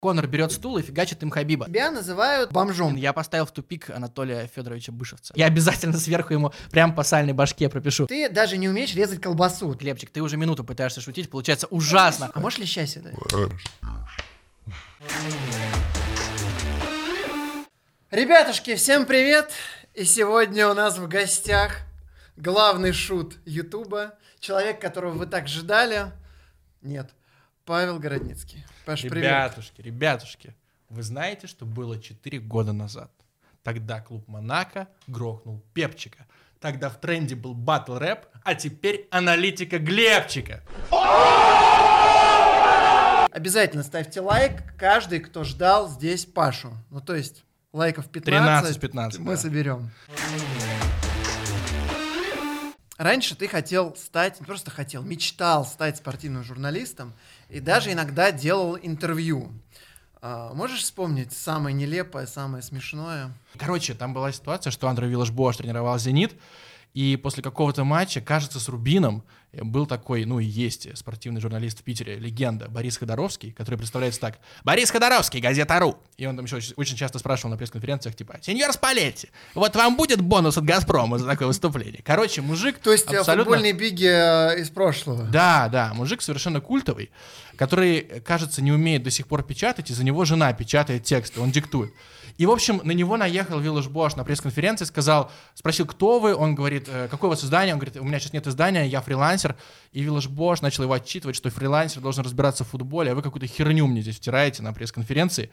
Конор берет стул и фигачит им Хабиба. Тебя называют бомжом. Я поставил в тупик Анатолия Федоровича Бышевца. Я обязательно сверху ему прям по сальной башке пропишу. Ты даже не умеешь резать колбасу. Глебчик, ты уже минуту пытаешься шутить, получается ужасно. А можешь ли счастье дать? Ребятушки, всем привет! И сегодня у нас в гостях главный шут Ютуба, человек, которого вы так ждали. Нет, Павел Городницкий. Паш, привет. Ребятушки, ребятушки, вы знаете, что было 4 года назад? Тогда клуб Монако грохнул Пепчика. Тогда в тренде был батл рэп, а теперь аналитика Глебчика. Обязательно ставьте лайк, каждый, кто ждал здесь Пашу. Ну, то есть, лайков 15, 13-15, мы да. соберем. Раньше ты хотел стать, не просто хотел, мечтал стать спортивным журналистом и даже иногда делал интервью. А, можешь вспомнить самое нелепое, самое смешное? Короче, там была ситуация, что Андрей Виллаш Бош тренировал «Зенит», и после какого-то матча, кажется, с Рубином, э, был такой, ну и есть спортивный журналист в Питере, легенда Борис Ходоровский, который представляется так. Борис Ходоровский, газета «Ру». И он там еще очень, очень часто спрашивал на пресс-конференциях, типа, «Сеньор Спалетти, вот вам будет бонус от «Газпрома» за такое выступление?» Короче, мужик То есть э, абсолютно... футбольные биги э, из прошлого. Да, да, мужик совершенно культовый, который, кажется, не умеет до сих пор печатать, и за него жена печатает тексты, он диктует. И, в общем, на него наехал Виллаж Бош на пресс-конференции, сказал, спросил, кто вы, он говорит, «Э, какое у вас издание, он говорит, у меня сейчас нет издания, я фрилансер, и Виллаж Бош начал его отчитывать, что фрилансер должен разбираться в футболе, а вы какую-то херню мне здесь втираете на пресс-конференции.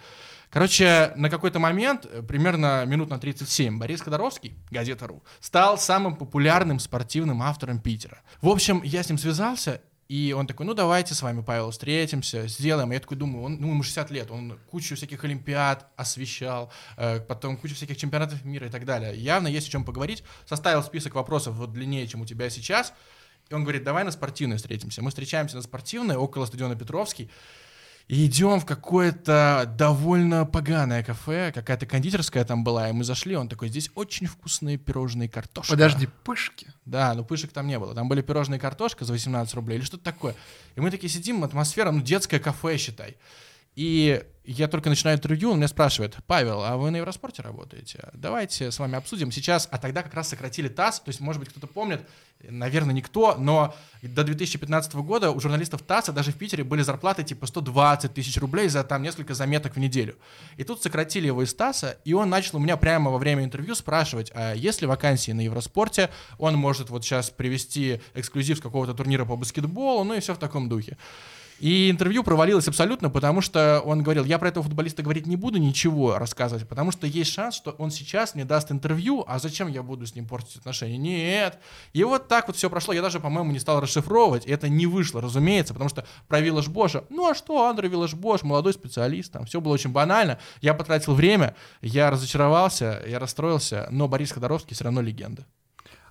Короче, на какой-то момент, э, примерно минут на 37, Борис Ходоровский, газета.ру, стал самым популярным спортивным автором Питера. В общем, я с ним связался, и он такой, ну давайте с вами, Павел, встретимся, сделаем. Я такой думаю, он, ну ему 60 лет, он кучу всяких олимпиад освещал, э, потом кучу всяких чемпионатов мира и так далее. Явно есть о чем поговорить. Составил список вопросов вот длиннее, чем у тебя сейчас. И он говорит, давай на спортивной встретимся. Мы встречаемся на спортивной около стадиона Петровский. И идем в какое-то довольно поганое кафе, какая-то кондитерская там была, и мы зашли, он такой, здесь очень вкусные пирожные картошка. Подожди, пышки? Да, но пышек там не было. Там были пирожные картошка за 18 рублей или что-то такое. И мы такие сидим, атмосфера, ну, детское кафе, считай. И я только начинаю интервью, он меня спрашивает, Павел, а вы на Евроспорте работаете? Давайте с вами обсудим сейчас. А тогда как раз сократили ТАСС, то есть, может быть, кто-то помнит, наверное, никто, но до 2015 года у журналистов ТАССа даже в Питере были зарплаты типа 120 тысяч рублей за там несколько заметок в неделю. И тут сократили его из ТАССа, и он начал у меня прямо во время интервью спрашивать, а есть ли вакансии на Евроспорте, он может вот сейчас привести эксклюзив с какого-то турнира по баскетболу, ну и все в таком духе. И интервью провалилось абсолютно, потому что он говорил, я про этого футболиста говорить не буду, ничего рассказывать, потому что есть шанс, что он сейчас мне даст интервью, а зачем я буду с ним портить отношения? Нет. И вот так вот все прошло. Я даже, по-моему, не стал расшифровывать. Это не вышло, разумеется, потому что про Виллаж Боша, ну а что, Андрей Виллаж Бош, молодой специалист, там все было очень банально. Я потратил время, я разочаровался, я расстроился, но Борис Ходоровский все равно легенда.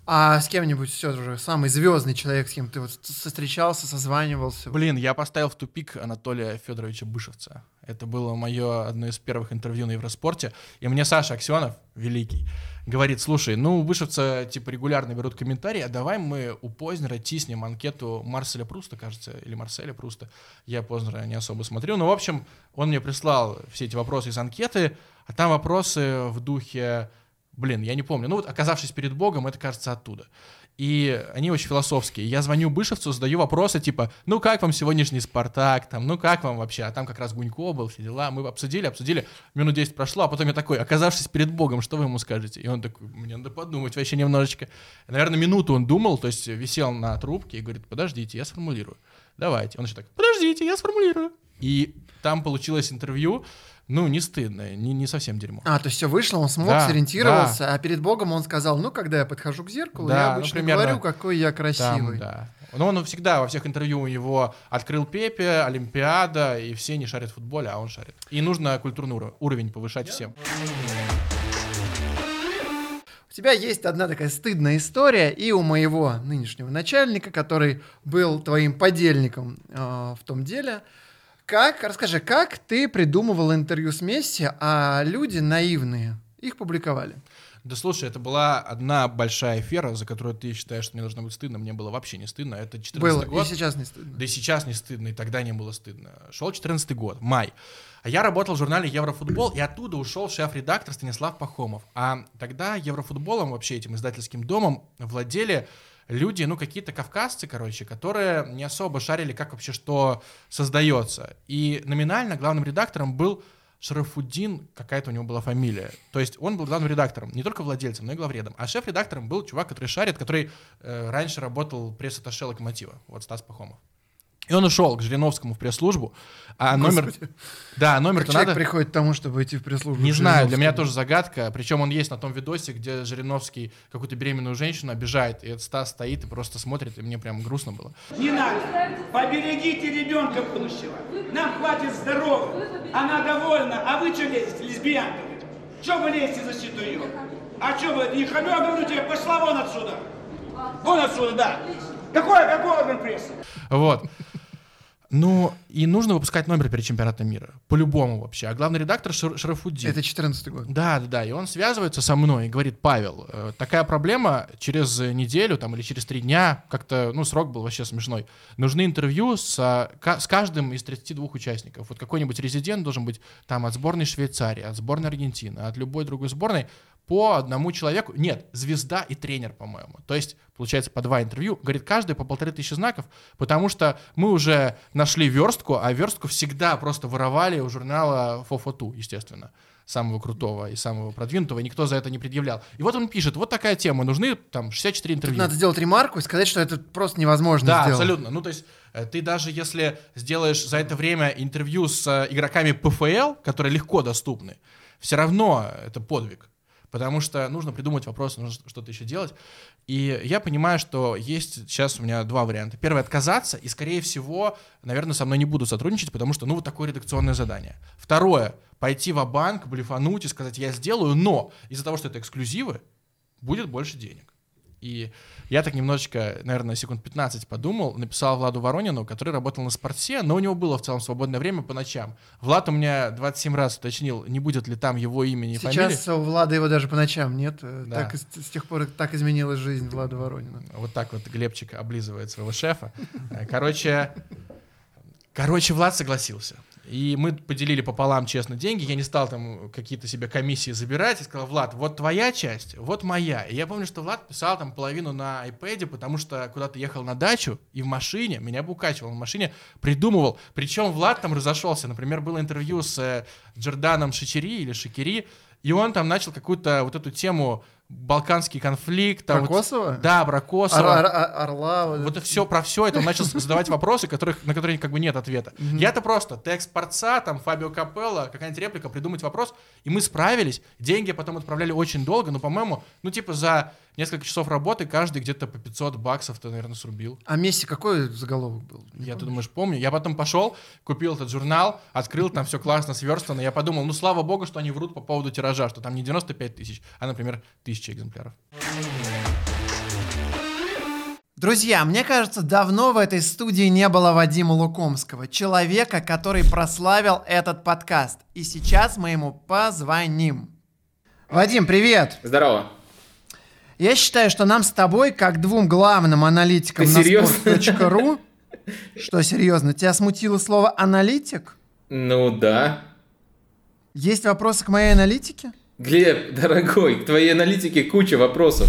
А с кем-нибудь все же самый звездный человек, с кем ты вот встречался, созванивался? Блин, я поставил в тупик Анатолия Федоровича Бышевца. Это было мое одно из первых интервью на Евроспорте. И мне Саша Аксенов, великий, говорит, слушай, ну, Бышевца, типа, регулярно берут комментарии, а давай мы у Познера тиснем анкету Марселя Пруста, кажется, или Марселя Пруста. Я Познера не особо смотрю. Но, в общем, он мне прислал все эти вопросы из анкеты, а там вопросы в духе Блин, я не помню. Ну вот, оказавшись перед Богом, это кажется оттуда. И они очень философские. Я звоню Бышевцу, задаю вопросы типа, ну как вам сегодняшний Спартак, там, ну как вам вообще, а там как раз Гунько был, все дела. Мы обсудили, обсудили, минут 10 прошло, а потом я такой, оказавшись перед Богом, что вы ему скажете? И он такой, мне надо подумать вообще немножечко. Наверное, минуту он думал, то есть висел на трубке и говорит, подождите, я сформулирую. Давайте. Он еще так, подождите, я сформулирую. И там получилось интервью, ну, не стыдно, не, не совсем дерьмо. А, то есть все вышло, он смог, Да, сориентировался, да. а перед Богом он сказал, ну, когда я подхожу к зеркалу, Да, я ну, обычно примерно говорю, какой я красивый. Там, да. Но он всегда во всех интервью у него открыл Пепе, Олимпиада, и все не шарят в футболе, а он шарит. И нужно культурный уро- уровень повышать всем. У тебя есть одна такая стыдная история и у моего нынешнего начальника, который был твоим подельником э, в том деле. Как, расскажи, как ты придумывал интервью с Месси, а люди наивные их публиковали? Да слушай, это была одна большая афера, за которую ты считаешь, что мне должно быть стыдно. Мне было вообще не стыдно. Это 14 Было, год. и сейчас не стыдно. Да и сейчас не стыдно, и тогда не было стыдно. Шел 14 год, май. А я работал в журнале Еврофутбол, и оттуда ушел шеф-редактор Станислав Пахомов. А тогда Еврофутболом, вообще этим издательским домом, владели люди, ну, какие-то кавказцы, короче, которые не особо шарили, как вообще что создается. И номинально главным редактором был Шарафуддин, какая-то у него была фамилия. То есть он был главным редактором, не только владельцем, но и главредом. А шеф-редактором был чувак, который шарит, который э, раньше работал пресс-атташе Локомотива, вот Стас Пахомов. И он ушел к Жириновскому в пресс-службу, а номер... Господи. Да, Как номер-то человек надо... приходит к тому, чтобы идти в пресс-службу. Не знаю, для меня тоже загадка. Причем он есть на том видосе, где Жириновский какую-то беременную женщину обижает, и этот Стас стоит и просто смотрит, и мне прям грустно было. Не надо. Поберегите ребенка будущего. Нам хватит здоровья. Она довольна. А вы что лезете, лесбиянка? Что вы лезете в защиту ее? А что вы, не хамлю, а говорю тебе, пошла вон отсюда. Вон отсюда, да. Какой, какой орган прессы? Вот. Ну, и нужно выпускать номер перед чемпионатом мира. По-любому вообще. А главный редактор Шар- Шарафуддин. Это 14 год. Да, да, да. И он связывается со мной и говорит, Павел, э, такая проблема через неделю там, или через три дня, как-то, ну, срок был вообще смешной. Нужны интервью с, с каждым из 32 участников. Вот какой-нибудь резидент должен быть там от сборной Швейцарии, от сборной Аргентины, от любой другой сборной по одному человеку. Нет, звезда и тренер, по-моему. То есть, получается, по два интервью. Говорит, каждый по полторы тысячи знаков, потому что мы уже нашли верстку, а верстку всегда просто воровали у журнала Фофоту, естественно самого крутого и самого продвинутого, и никто за это не предъявлял. И вот он пишет, вот такая тема, нужны там 64 Тут интервью. надо сделать ремарку и сказать, что это просто невозможно Да, сделать. абсолютно. Ну, то есть, э, ты даже если сделаешь за это время интервью с э, игроками ПФЛ, которые легко доступны, все равно это подвиг. Потому что нужно придумать вопрос, нужно что-то еще делать. И я понимаю, что есть сейчас у меня два варианта. Первый — отказаться, и, скорее всего, наверное, со мной не будут сотрудничать, потому что, ну, вот такое редакционное задание. Второе — пойти в банк блефануть и сказать, я сделаю, но из-за того, что это эксклюзивы, будет больше денег. И я так немножечко, наверное, секунд 15 подумал, написал Владу Воронину, который работал на спорте, но у него было в целом свободное время по ночам. Влад у меня 27 раз уточнил, не будет ли там его имени и фамилии. Сейчас у Влада его даже по ночам нет. э, Да. Так, с тех пор так изменилась жизнь Влада Воронина. Вот так вот Глебчик облизывает своего шефа. Э, Короче, короче, Влад согласился. И мы поделили пополам честно деньги. Я не стал там какие-то себе комиссии забирать. Я сказал, Влад, вот твоя часть, вот моя. И я помню, что Влад писал там половину на iPad, потому что куда-то ехал на дачу и в машине, меня бы укачивал, в машине придумывал. Причем Влад там разошелся. Например, было интервью с э, Джорданом Шичери или Шикери, и он там начал какую-то вот эту тему балканский конфликт. там Про вот- Косово? Да, про Косово. Ор- ор- ор- Орла. вот Вот это. все про все это он начал задавать вопросы, которых, на которые как бы нет ответа. Я-то просто текст порца, там Фабио Капелло, какая-нибудь реплика, придумать вопрос, и мы справились. Деньги потом отправляли очень долго, но, по-моему, ну типа за несколько часов работы каждый где-то по 500 баксов ты, наверное, срубил. А Месси какой заголовок был? Не Я, ты думаешь, помню. Я потом пошел, купил этот журнал, открыл, там все классно сверстано. Я подумал, ну слава богу, что они врут по поводу тиража, что там не 95 тысяч, а, например, 1000 экземпляров. Друзья, мне кажется, давно в этой студии не было Вадима Лукомского, человека, который прославил этот подкаст. И сейчас мы ему позвоним. Вадим, привет! Здорово. Я считаю, что нам с тобой, как двум главным аналитикам Ты на sport.ru... Что, серьезно? Тебя смутило слово «аналитик»? Ну да. Есть вопросы к моей аналитике? Глеб, дорогой, к твоей аналитике куча вопросов.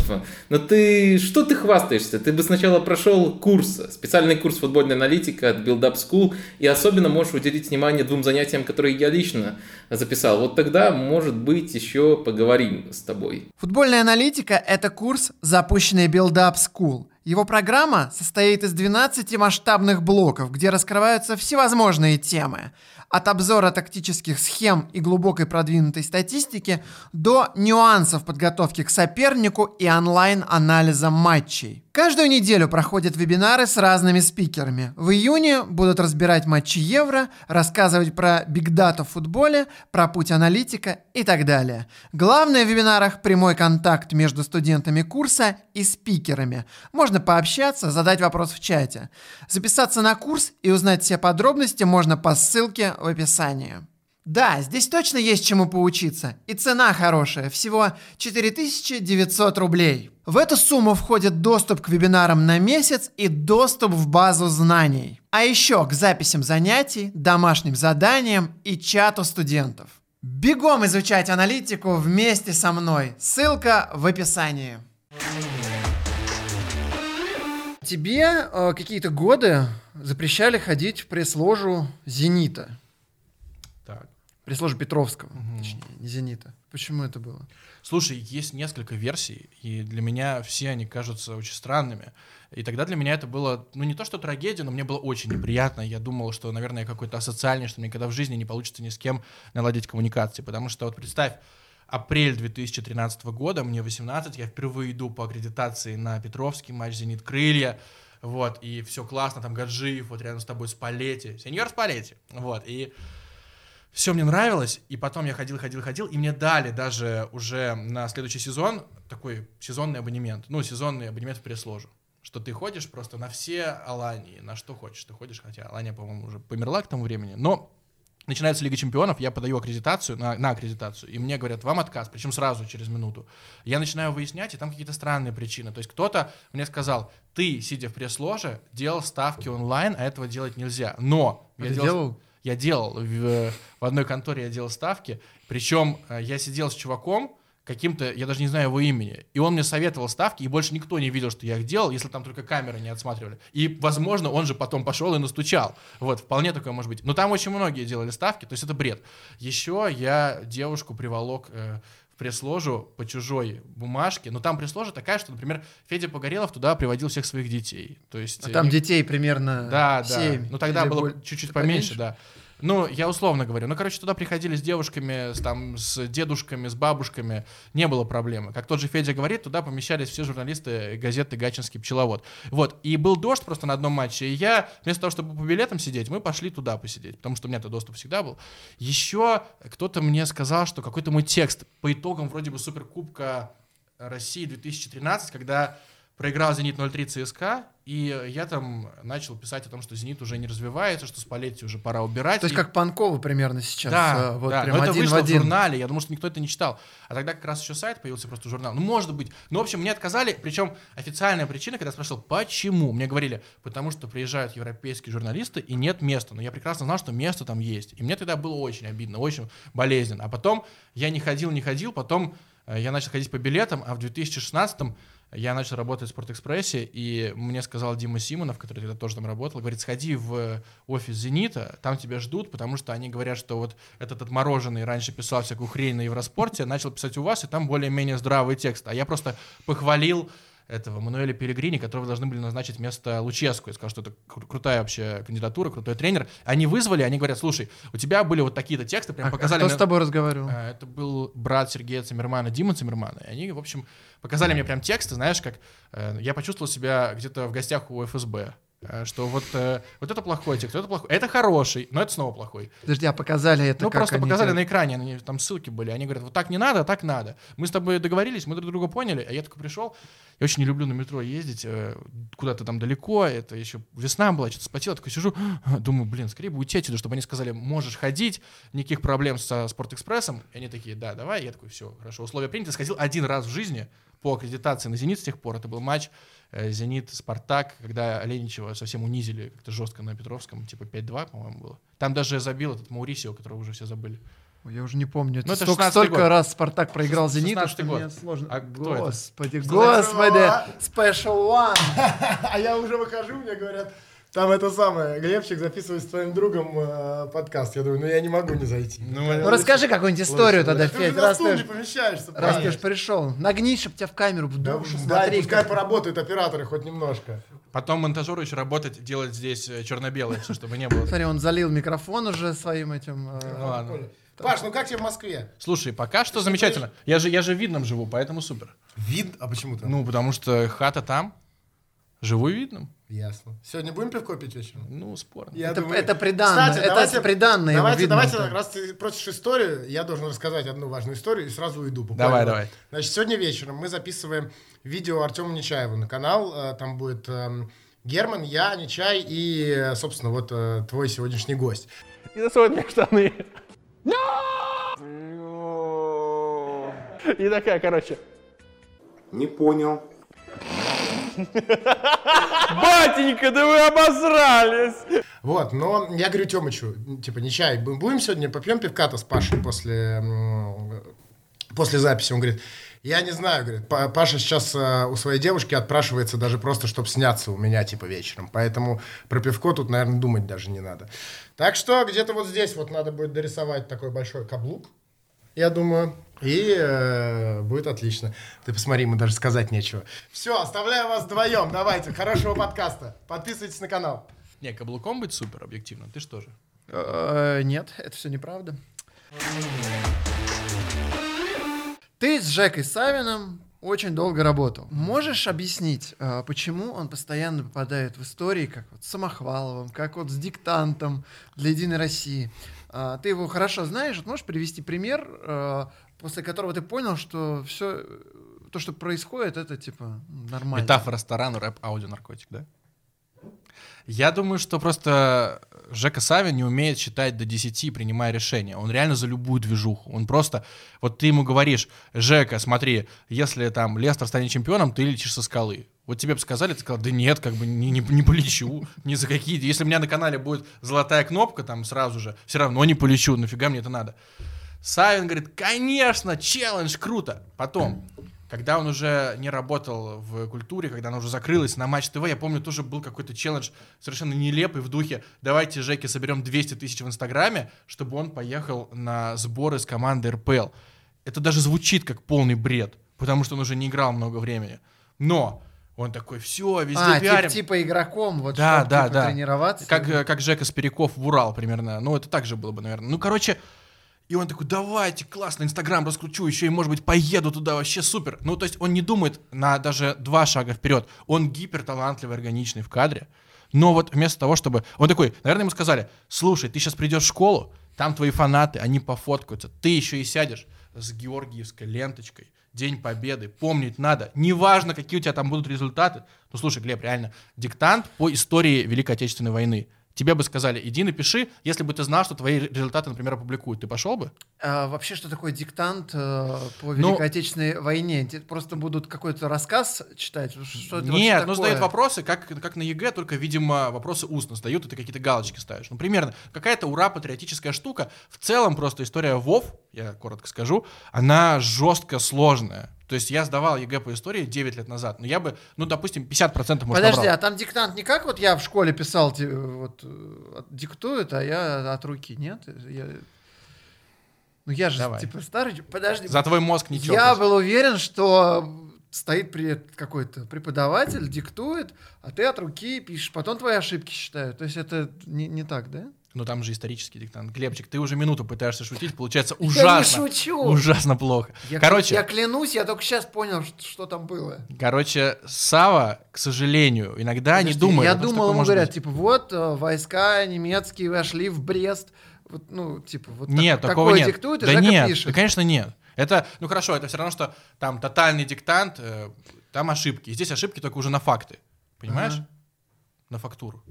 Но ты, что ты хвастаешься? Ты бы сначала прошел курс, специальный курс футбольной аналитики от Build Up School, и особенно можешь уделить внимание двум занятиям, которые я лично записал. Вот тогда, может быть, еще поговорим с тобой. Футбольная аналитика – это курс, запущенный Build Up School. Его программа состоит из 12 масштабных блоков, где раскрываются всевозможные темы. От обзора тактических схем и глубокой продвинутой статистики до нюансов подготовки к сопернику и онлайн-анализа матчей. Каждую неделю проходят вебинары с разными спикерами. В июне будут разбирать матчи Евро, рассказывать про бигдата в футболе, про путь аналитика и так далее. Главное в вебинарах – прямой контакт между студентами курса и спикерами. Можно пообщаться, задать вопрос в чате. Записаться на курс и узнать все подробности можно по ссылке в описании. Да, здесь точно есть чему поучиться. И цена хорошая, всего 4900 рублей. В эту сумму входит доступ к вебинарам на месяц и доступ в базу знаний. А еще к записям занятий, домашним заданиям и чату студентов. Бегом изучать аналитику вместе со мной. Ссылка в описании. Тебе э, какие-то годы запрещали ходить в пресс-ложу «Зенита». Пресс-ложу Петровского, точнее, не «Зенита». Почему это было? Слушай, есть несколько версий, и для меня все они кажутся очень странными. И тогда для меня это было, ну не то что трагедия, но мне было очень неприятно. Я думал, что, наверное, я какой-то асоциальный, что мне никогда в жизни не получится ни с кем наладить коммуникации. Потому что вот представь, апрель 2013 года, мне 18, я впервые иду по аккредитации на Петровский матч «Зенит Крылья», вот, и все классно, там Гаджиев, вот рядом с тобой Спалетти, сеньор Спалетти, вот, и все мне нравилось, и потом я ходил, ходил, ходил, и мне дали даже уже на следующий сезон такой сезонный абонемент, ну, сезонный абонемент в пресс-ложу, что ты ходишь просто на все Алании, на что хочешь, ты ходишь, хотя Алания, по-моему, уже померла к тому времени, но начинается Лига Чемпионов, я подаю аккредитацию, на, на аккредитацию, и мне говорят, вам отказ, причем сразу, через минуту. Я начинаю выяснять, и там какие-то странные причины. То есть кто-то мне сказал, ты, сидя в пресс-ложе, делал ставки онлайн, а этого делать нельзя. Но А я делал, делал? Я делал в, в одной конторе, я делал ставки, причем э, я сидел с чуваком, каким-то, я даже не знаю его имени, и он мне советовал ставки, и больше никто не видел, что я их делал, если там только камеры не отсматривали. И, возможно, он же потом пошел и настучал. Вот, вполне такое может быть. Но там очень многие делали ставки, то есть это бред. Еще я девушку приволок э, пресс-ложу по чужой бумажке, но там пресс-ложа такая, что, например, Федя Погорелов туда приводил всех своих детей. То есть, А э, там не- детей примерно да, семь да. Ну тогда было боль- чуть-чуть поменьше? поменьше, да. Ну, я условно говорю. Ну, короче, туда приходили с девушками, с, там, с дедушками, с бабушками. Не было проблемы. Как тот же Федя говорит, туда помещались все журналисты газеты «Гатчинский пчеловод». Вот. И был дождь просто на одном матче. И я, вместо того, чтобы по билетам сидеть, мы пошли туда посидеть. Потому что у меня-то доступ всегда был. Еще кто-то мне сказал, что какой-то мой текст по итогам вроде бы Суперкубка России 2013, когда проиграл «Зенит» 0-3 ЦСКА, и я там начал писать о том, что «Зенит» уже не развивается, что Спалетти уже пора убирать. То есть И- как Панкова примерно сейчас. да, э, вот да, прям но это один в вышло в, один. журнале, я думаю, что никто это не читал. А тогда как раз еще сайт появился, просто журнал. Ну, может быть. Ну, в общем, мне отказали, причем официальная причина, когда я спрашивал, почему, мне говорили, потому что приезжают европейские журналисты и нет места. Но я прекрасно знал, что место там есть. И мне тогда было очень обидно, очень болезненно. А потом я не ходил, не ходил, потом э, я начал ходить по билетам, а в 2016 я начал работать в Спортэкспрессе, и мне сказал Дима Симонов, который тогда тоже там работал, говорит, сходи в офис «Зенита», там тебя ждут, потому что они говорят, что вот этот отмороженный раньше писал всякую хрень на Евроспорте, начал писать у вас, и там более-менее здравый текст. А я просто похвалил этого Мануэля Пелегрини, которого должны были назначить вместо Луческу. Я сказал, что это кру- крутая вообще кандидатура, крутой тренер. Они вызвали, они говорят, слушай, у тебя были вот такие-то тексты, прям А показали... кто мне- с тобой разговаривал? а, Это был брат Сергея Циммермана, Дима Циммермана. И они, в общем, показали мне прям тексты, знаешь, как э, я почувствовал себя где-то в гостях у ФСБ. Э, Что вот, э, вот это плохой текст, это плохой. Это хороший, но это снова плохой. Подожди, а показали это ну, как просто они показали тебе- на экране, они- там ссылки были. Они говорят, вот так не надо, а так надо. Мы с тобой договорились, мы друг друга поняли, а я только пришел. Я очень не люблю на метро ездить э, куда-то там далеко. Это еще весна была, что-то спотел. Я такой сижу, думаю, блин, скорее бы уйти отсюда, чтобы они сказали, можешь ходить, никаких проблем со Спортэкспрессом. И они такие, да, давай. Я такой, все, хорошо, условия приняты. Сходил один раз в жизни по аккредитации на «Зенит» с тех пор. Это был матч э, «Зенит-Спартак», когда Оленичева совсем унизили как-то жестко на Петровском, типа 5-2, по-моему, было. Там даже забил этот Маурисио, которого уже все забыли. Я уже не помню. Ну, это столько, 16-й столько год. раз Спартак проиграл Зениту, 16-й что год. мне сложно. А кто? Господи, господи. Special One. А я уже выхожу, мне говорят, там это самое, Глебчик записывает с твоим другом э, подкаст. Я думаю, ну я не могу не зайти. Ну, расскажи какую-нибудь историю тогда, Ты Федь, на раз стул не ты, помещаешься. раз ты пришел. Нагни, чтоб тебя в камеру, в Да, душу, да, смотри. пускай как- поработают операторы хоть немножко. Потом монтажеру еще работать, делать здесь э, черно-белое, чтобы не было. Смотри, он залил микрофон уже своим этим... э, Ну ладно. Паш, ну как тебе в Москве? Слушай, пока что замечательно. Я же, я же в Видном живу, поэтому супер. Вид, а почему там? Ну, потому что хата там, живу в Видном. Ясно. Сегодня будем пивко пить вечером? Ну, спорно. Я Это- это приданное, Кстати, это давайте- приданное Давайте, видно, давайте, это. раз ты просишь историю, я должен рассказать одну важную историю и сразу уйду. буквально. Давай, давай. Значит, сегодня вечером мы записываем видео Артему Нечаеву на канал. Э, Там будет эм, Герман, я, Нечай и, э, собственно, вот э, твой сегодняшний гость. Не засовывай мне штаны. И такая, короче, Не понял. Батенька, да вы обосрались! Вот, но я говорю Тёмычу, типа, не чай, бу- будем сегодня попьем пивка-то с Пашей после, после записи? Он говорит, я не знаю, говорит, «Па- Паша сейчас э, у своей девушки отпрашивается даже просто, чтобы сняться у меня, типа, вечером. Поэтому про пивко тут, наверное, думать даже не надо. Так что где-то вот здесь вот надо будет дорисовать такой большой каблук, я думаю, и э, будет отлично. Ты посмотри, ему даже сказать нечего. Все, оставляю вас вдвоем, давайте, хорошего подкаста. Подписывайтесь на канал. не, каблуком быть супер, объективно, ты что же? Э, Нет, это все неправда. Ты с Жекой Савиным очень долго работал. Можешь объяснить, э, почему он постоянно попадает в истории, как вот с Самохваловым, как вот с диктантом для Единой России? А, Ты его хорошо знаешь, вот можешь привести пример, э, после которого ты понял, что все то, что происходит, это типа нормально. Метафора ресторана, рэп, аудио, наркотик, да? Я думаю, что просто Жека Савин не умеет считать до 10, принимая решения. Он реально за любую движуху. Он просто... Вот ты ему говоришь, Жека, смотри, если там Лестер станет чемпионом, ты летишь со скалы. Вот тебе бы сказали, ты сказал, да нет, как бы не, не, не полечу, ни за какие. Если у меня на канале будет золотая кнопка там сразу же, все равно не полечу, нафига мне это надо. Савин говорит, конечно, челлендж, круто. Потом, когда он уже не работал в культуре, когда она уже закрылась на Матч ТВ, я помню, тоже был какой-то челлендж совершенно нелепый в духе «давайте Жеке соберем 200 тысяч в Инстаграме, чтобы он поехал на сборы с командой РПЛ». Это даже звучит как полный бред, потому что он уже не играл много времени. Но он такой, все, везде А, тип- пиарим. типа игроком, вот Да, чтоб, да, типа, да. тренироваться. Как, э, как Жека Спиряков в Урал примерно. Ну, это так же было бы, наверное. Ну, короче, и он такой, давайте, классно, Инстаграм раскручу, еще и, может быть, поеду туда, вообще супер. Ну, то есть он не думает на даже два шага вперед. Он гиперталантливый, органичный в кадре. Но вот вместо того, чтобы... Он такой, наверное, ему сказали, слушай, ты сейчас придешь в школу, там твои фанаты, они пофоткаются, ты еще и сядешь с георгиевской ленточкой, День Победы, помнить надо. Неважно, какие у тебя там будут результаты. Ну, слушай, Глеб, реально, диктант по истории Великой Отечественной войны. Тебе бы сказали, иди напиши, если бы ты знал, что твои результаты, например, опубликуют. Ты пошел бы? А вообще, что такое диктант э, по Ну- Великой Отечественной войне? Просто будут какой-то рассказ читать? Что это Нет, ну задают вопросы, как, как на ЕГЭ, только, видимо, вопросы устно сдают, и ты какие-то галочки ставишь. Ну, примерно, какая-то ура-патриотическая штука. В целом, просто история ВОВ, я коротко скажу, она жестко сложная. То есть я сдавал ЕГЭ по истории 9 лет назад, но я бы, ну, допустим, 50% может Подожди, набрал. а там диктант не как вот я в школе писал, ти- вот э, диктует, а я от руки, нет? Я- Ну я же Давай. типа старый. Подожди. За твой мозг ничего. Я был уверен, что стоит при какой-то преподаватель, диктует, а ты от руки пишешь, потом твои ошибки считают. То есть это не, не так, да? Ну там же исторический диктант. Глебчик, ты уже минуту пытаешься шутить, получается Я не ужасно. шучу. Ужасно плохо. Я, Короче, я клянусь, я только сейчас понял, что, что там было. короче, Сава, к сожалению, иногда не Подожди, думает. Я том, думал, ему говорят, быть. типа, вот э, войска немецкие вошли в Брест. Вот, ну, типа, вот так- Нет, такого такое нет. диктует, и да Жека нет, пишет. да, конечно, нет. Это, ну хорошо, это все равно, что там тотальный диктант, э, там ошибки. И здесь ошибки только уже на факты. Понимаешь? Ага. На фактуру.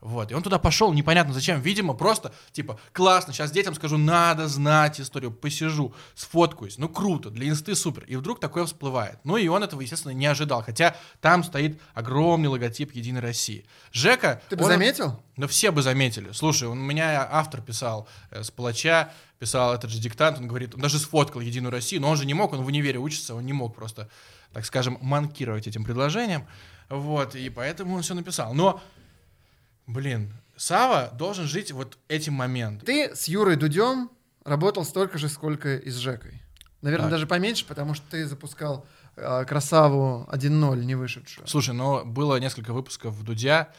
Вот. И он туда пошел, непонятно зачем. Видимо, просто, типа, классно, сейчас детям скажу, надо знать историю, посижу, сфоткаюсь. Ну, круто, для инсты супер. И вдруг такое всплывает. Ну, и он этого, естественно, не ожидал. Хотя там стоит огромный логотип Единой России. Жека... Ты бы он- заметил? ну, все бы заметили. Слушай, он, у меня автор писал э, с палача, писал этот же диктант, он говорит, он даже сфоткал Единую Россию, но он же не мог, он в универе учится, он не мог просто, так скажем, манкировать этим предложением. Вот, и поэтому он все написал. Но, блин, Сава должен жить вот этим моментом. Ты с Юрой Дудем работал столько же, сколько и с Жекой. Наверное, Так. даже поменьше, потому что ты запускал э, красаву 1.0, не вышедшую. Слушай, но было несколько выпусков в Дудя,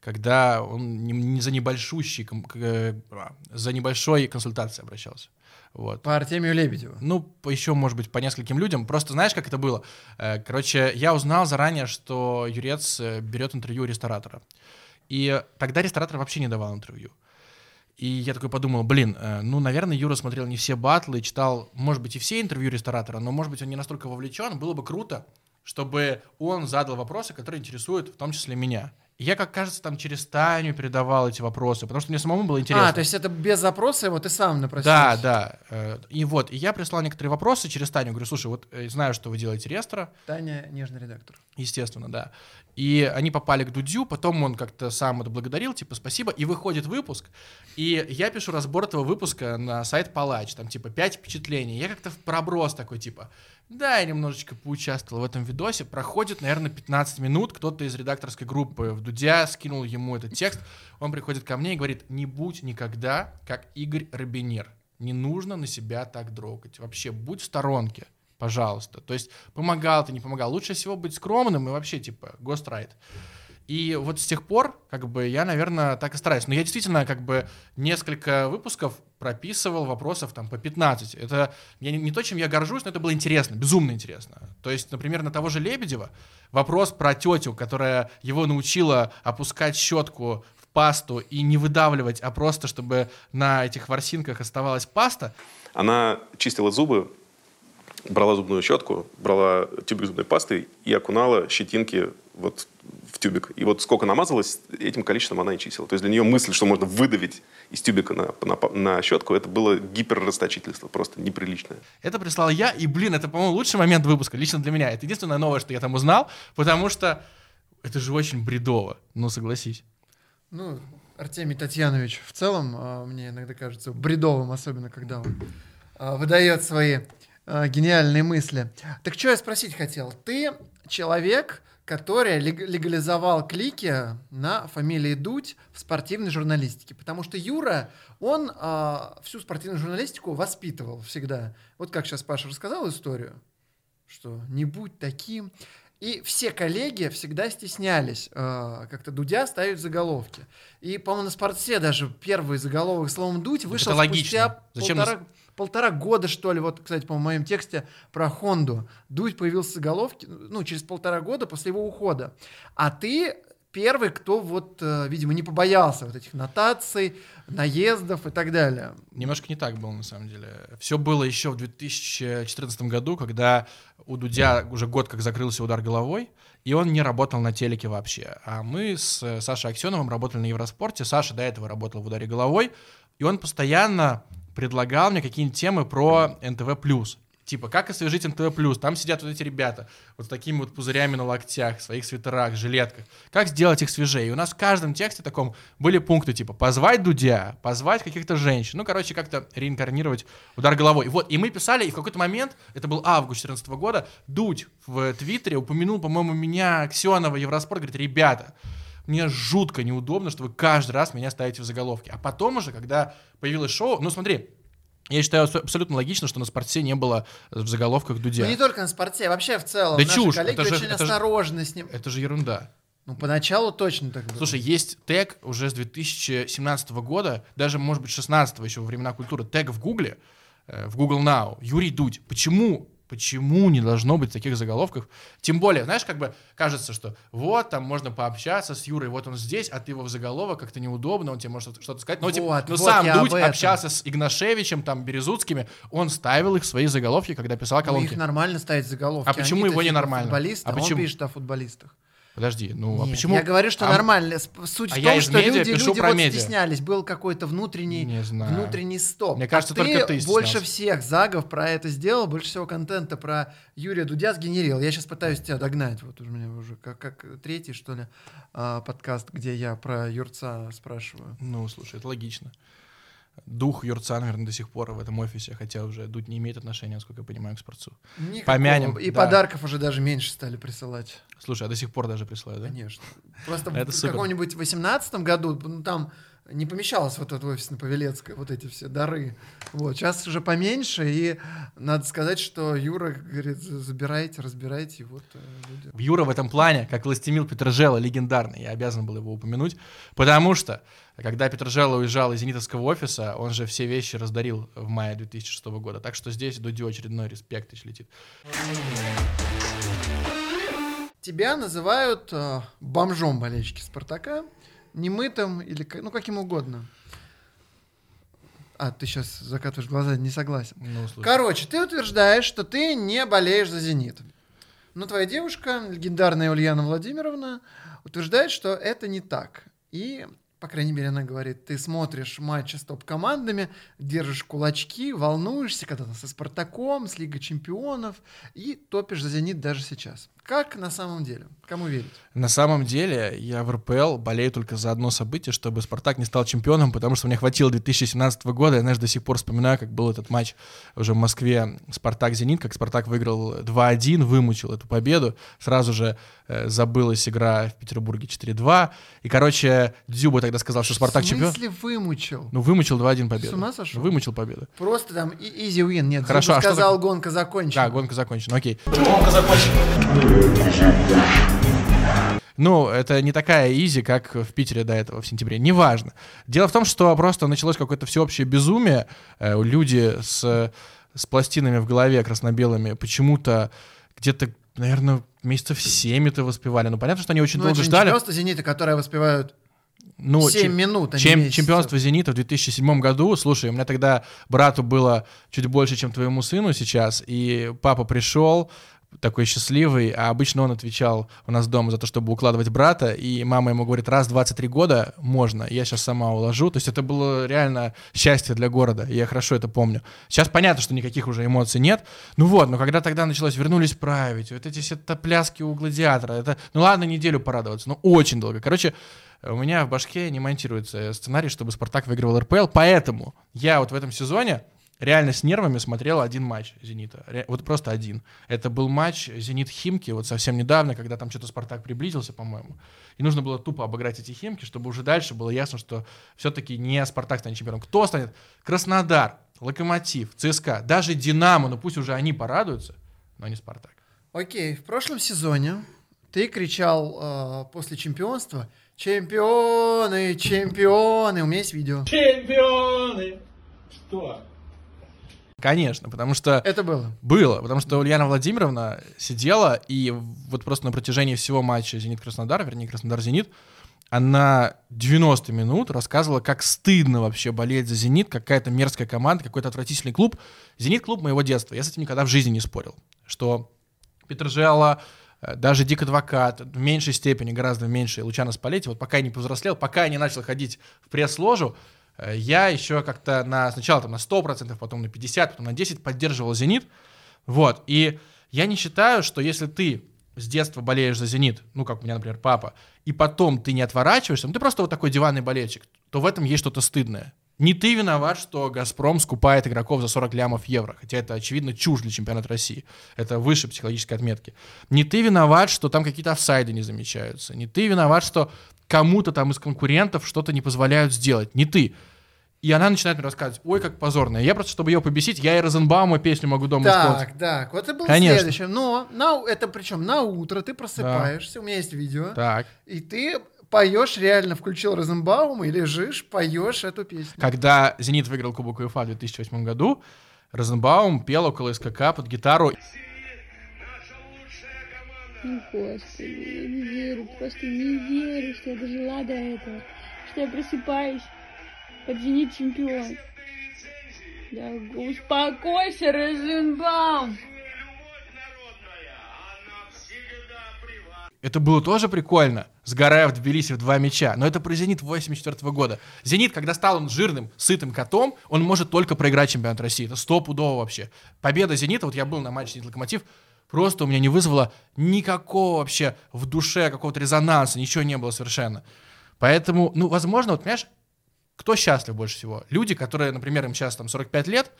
когда он не, не за небольшущий, э, а, за небольшой консультацией обращался. Вот. По Артемию Лебедеву. Ну, по- еще, может быть, по нескольким людям. Просто знаешь, как это было? Э, Короче, я узнал заранее, что Юрец э, берет интервью у ресторатора. И тогда ресторатор вообще не давал интервью. И я такой подумал, блин, э, ну, наверное, Юра смотрел не все батлы, читал, может быть, и все интервью ресторатора, но, может быть, он не настолько вовлечен. Было бы круто, чтобы он задал вопросы, которые интересуют в том числе меня. Я, как кажется, там через Таню передавал эти вопросы, потому что мне самому было интересно. А, то есть это без запроса, вот ты сам напросился. Да, да. Э, И вот, и я прислал некоторые вопросы через Таню. Говорю, слушай, вот э, знаю, что вы делаете рестро, Таня, нежный редактор. естественно, да. И они попали к Дудю, потом он как-то сам это благодарил, типа, спасибо, и выходит выпуск, и я пишу разбор этого выпуска на сайт Палач, там, типа, 5 впечатлений. Я как-то в проброс такой, типа, да, я немножечко поучаствовал в этом видосе. Проходит, наверное, 15 минут, кто-то из редакторской группы в Дудя скинул ему этот текст, он приходит ко мне и говорит, не будь никогда как Игорь Робинер. Не нужно на себя так дрогать. Вообще, будь в сторонке, пожалуйста. То есть, помогал ты, не помогал. Лучше всего быть скромным и вообще, типа, гострайт. И вот с тех пор, как бы, я, наверное, так и стараюсь. Но я действительно, как бы, несколько выпусков прописывал вопросов там по 15. Это не, не то, чем я горжусь, но это было интересно, безумно интересно. То есть, например, на того же Лебедева вопрос про тетю, которая его научила опускать щетку в пасту и не выдавливать, а просто, чтобы на этих ворсинках оставалась паста. Она чистила зубы, брала зубную щетку, брала тюбик зубной пасты и окунала щетинки вот в тюбик. И вот сколько намазалось, этим количеством она и чистила. То есть для нее мысль, что можно выдавить из тюбика на, на, на щетку, это было гиперрасточительство, просто неприличное. Это прислал я, и, блин, это, по-моему, лучший момент выпуска, лично для меня. Это единственное новое, что я там узнал, потому что это же очень бредово, ну, согласись. Ну, Артемий Татьянович в целом, а, мне иногда кажется, бредовым, особенно когда он а, выдает свои а, гениальные мысли. Так что я спросить хотел? Ты человек, который лег- легализовал клики на фамилии Дудь в спортивной журналистике. Потому что Юра, он а, всю спортивную журналистику воспитывал всегда. Вот как сейчас Паша рассказал историю, что не будь таким. И все коллеги всегда стеснялись э, как-то Дудя ставить заголовки. И, по-моему, на спортсе даже первый заголовок словом «дуть» вышел это логично. спустя Зачем полтора, полтора года, что ли. Вот, кстати, по моем тексте про Хонду. «Дуть» появился в заголовке, ну, через полтора года после его ухода. А ты первый, кто вот, э, видимо, не побоялся вот этих нотаций, наездов и так далее. Немножко не так было, на самом деле. Все было еще в 2014 году, когда у Дудя уже год как закрылся удар головой, и он не работал на телеке вообще. А мы с э, Сашей Аксеновым работали на Евроспорте. Саша до этого работал в ударе головой, и он постоянно предлагал мне какие-нибудь темы про НТВ+. Типа, как освежить НТВ+. Там сидят вот эти ребята, вот с такими вот пузырями на локтях, в своих свитерах, жилетках. Как сделать их свежее? И у нас в каждом тексте таком были пункты, типа, позвать Дудя, позвать каких-то женщин. Ну, короче, как-то реинкарнировать удар головой. И вот, и мы писали, и в какой-то момент, это был август 2014 года, Дудь в Твиттере упомянул, по-моему, меня, Аксенова, Евроспорт, говорит, ребята, мне жутко неудобно, что вы каждый раз меня ставите в заголовки. А потом уже, когда появилось шоу, ну смотри, я считаю абсо- абсолютно логично, что на спорте не было в заголовках Дудя. Ну, не только на спорте, вообще в целом. Да Наши чушь, коллеги это же- очень это же- осторожны с ним. Это же ерунда. Ну, поначалу точно так было. Слушай, есть тег уже с 2017 года, даже, может быть, 16 еще во времена культуры, тег в Гугле, э, в Google Now, Юрий Дудь. Почему? Почему не должно быть таких заголовков? Тем более, знаешь, как бы кажется, что вот, там можно пообщаться с Юрой, вот он здесь, а ты его в заголовок, как-то неудобно, он тебе может что-то сказать. Но, типа, Вот, ну вот сам Дудь общался с Игнашевичем, там, Березутскими, он ставил их в свои заголовки, когда писал Ну, колонки. их нормально ставить заголовки. А почему Они-то его типа ненормально? Футболисты, А а почему? он пишет о футболистах. Подожди, ну а Нет, почему? Я говорю, что А- нормально. Суть а в том, что люди, люди вот медиа. стеснялись. Был какой-то внутренний, Не знаю. внутренний стоп. Мне кажется, а только ты больше стеснялся. всех загов про это сделал, больше всего контента про Юрия Дудя сгенерил. Я сейчас пытаюсь тебя догнать. Вот у меня уже как, как третий, что ли, а, подкаст, где я про Юрца спрашиваю. Ну, слушай, это логично. Дух Юрца, наверное, до сих пор в этом офисе, хотя уже Дудь не имеет отношения, насколько я понимаю, к спортсу. Никакого. Помянем, И да. подарков уже даже меньше стали присылать. Слушай, а до сих пор даже присылают, да? Конечно. Просто в каком-нибудь 18 году ну, там не помещалось вот этот офис на Павелецкой, вот эти все дары. Вот. Сейчас уже поменьше, и надо сказать, что Юра говорит, «За- забирайте, разбирайте, и вот э, люди. Юра в этом плане, как Властемил Петрожела, легендарный, я обязан был его упомянуть, потому что, когда Петрожела уезжал из зенитовского офиса, он же все вещи раздарил в мае 2006 года, так что здесь Дудю очередной респект еще летит. Тебя называют э, бомжом болельщики Спартака, немытым или ну каким угодно. А, ты сейчас закатываешь глаза, не согласен. Ну, слушай. Короче, ты утверждаешь, что ты не болеешь за «Зенит». Но твоя девушка, легендарная Ульяна Владимировна, утверждает, что это не так. И, по крайней мере, она говорит, ты смотришь матчи с топ-командами, держишь кулачки, волнуешься когда-то со Спартаком, с Лигой Чемпионов и топишь за «Зенит» даже сейчас. Как на самом деле? Кому верить? На самом деле, я в РПЛ болею только за одно событие, чтобы Спартак не стал чемпионом, потому что мне хватило 2017 года. Я, знаешь, до сих пор вспоминаю, как был этот матч уже в Москве Спартак-Зенит, как Спартак выиграл 2-1, вымучил эту победу. Сразу же э, забылась игра в Петербурге 4-2. И, короче, Дзюба тогда сказал, что Спартак В чемпион. смысле вымучил? Ну, вымучил 2-1 победу. С ума сошел? Вымучил победу. Просто там easy win. Нет, Хорошо, а что сказал, так- гонка закончена. Да, гонка закончена, окей. Ну, это не такая изи, как в Питере до этого в сентябре. Неважно. Дело в том, что просто началось какое-то всеобщее безумие. Э, Люди с, с пластинами в голове красно-белыми почему-то где-то, наверное, месяцев 7 это воспевали. Ну, понятно, что они очень Ну, долго не ждали. чемпионство «Зенита», которое воспевают Ну, 7 чем- минут, а чем- чемпионство «Зенита» в 2007 году, слушай, у меня тогда брату было чуть больше, чем твоему сыну сейчас, и папа пришел, такой счастливый, а обычно он отвечал у нас дома за то, чтобы укладывать брата, и мама ему говорит, раз в 23 года можно, я сейчас сама уложу, то есть это было реально счастье для города, я хорошо это помню. Сейчас понятно, что никаких уже эмоций нет, ну вот, но когда тогда началось, вернулись править, вот эти все пляски у гладиатора, это, ну ладно, неделю порадоваться, но очень долго. Короче, у меня в башке не монтируется сценарий, чтобы Спартак выигрывал РПЛ, поэтому я вот в этом сезоне реально с нервами смотрел один матч «Зенита». Ре- Вот просто один. Это был матч «Зенит-Химки», вот совсем недавно, когда там что-то «Спартак» приблизился, по-моему. И нужно было тупо обыграть эти «Химки», чтобы уже дальше было ясно, что все-таки не «Спартак» станет чемпионом. Кто станет? Краснодар, Локомотив, ЦСКА, даже «Динамо», ну пусть уже они порадуются, но не «Спартак». Окей, в прошлом сезоне ты кричал э, после чемпионства «Чемпионы, чемпионы!» У меня есть видео. Чемпионы! Что? Конечно, потому что... Это было. Было, потому что Ульяна Владимировна сидела, и вот просто на протяжении всего матча «Зенит-Краснодар», вернее, «Краснодар-Зенит», она 90 минут рассказывала, как стыдно вообще болеть за «Зенит», какая-то мерзкая команда, какой-то отвратительный клуб. «Зенит» — клуб моего детства, я с этим никогда в жизни не спорил, что Петрожела, э, даже Дик Адвокат, в меньшей степени, гораздо в меньшей, Лучано Спалетти, вот пока я не повзрослел, пока я не начал ходить в пресс-ложу, э, я еще как-то на, сначала там на 100%, потом на 50%, потом на 10% поддерживал «Зенит». Вот, и я не считаю, что если ты с детства болеешь за «Зенит», ну, как у меня, например, папа, и потом ты не отворачиваешься, ну, ты просто вот такой диванный болельщик, то в этом есть что-то стыдное. Не ты виноват, что «Газпром» скупает игроков за 40 лямов евро, хотя это, очевидно, чушь для чемпионата России. Это выше психологической отметки. Не ты виноват, что там какие-то офсайды не замечаются. Не ты виноват, что кому-то там из конкурентов что-то не позволяют сделать. Не ты. И она начинает мне рассказывать, ой, как позорно. Я просто, чтобы ее побесить, я и Розенбаума песню могу дома исполнить. Так, так, вот это было Конечно. следующее. Но на, это причем на утро ты просыпаешься, у меня есть видео, Так. и ты поешь, реально включил Розенбаума и лежишь, поешь эту песню. Когда «Зенит» выиграл Кубок УЕФА в 2008 году, Розенбаум пел около СКК под гитару. Ну, Господи, я не верю, просто не верю, что я дожила до этого. Что я просыпаюсь под «Зенит» чемпион. Да успокойся, Розенбаум! Это было тоже прикольно, сгорая в Тбилиси в два мяча. Но это про «Зенит» 84 года. «Зенит», когда стал он жирным, сытым котом, он может только проиграть чемпионат России. Это стопудово вообще. Победа «Зенита», вот я был на матче «Зенит-Локомотив», просто у меня не вызвало никакого вообще в душе какого-то резонанса, ничего не было совершенно. Поэтому, ну, возможно, вот, понимаешь, кто счастлив больше всего? Люди, которые, например, им сейчас там 45 лет,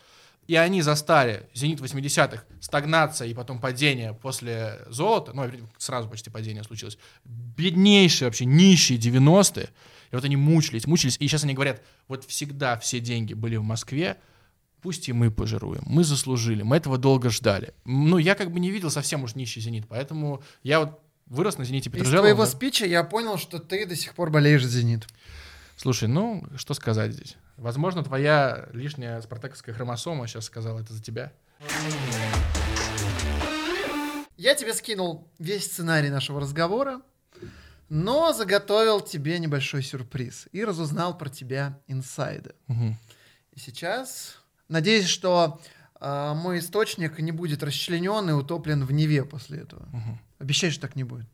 и они застали «Зенит» 80-х, стагнация и потом падение после золота, ну, сразу почти падение случилось, беднейшие вообще, нищие 90-е, и вот они мучились, мучились, и сейчас они говорят, вот всегда все деньги были в Москве, пусть и мы пожируем, мы заслужили, мы этого долго ждали. Ну, я как бы не видел совсем уж нищий «Зенит», поэтому я вот вырос на «Зените» Из Петрожелова. твоего да. спича я понял, что ты до сих пор болеешь «Зенит». Слушай, ну, что сказать здесь? Возможно, твоя лишняя спартаковская хромосома сейчас сказала это за тебя. Я тебе скинул весь сценарий нашего разговора, но заготовил тебе небольшой сюрприз и разузнал про тебя инсайды. Мгм. И сейчас надеюсь, что а мой источник не будет расчленен и утоплен в Неве после этого. Обещай, что так не будет.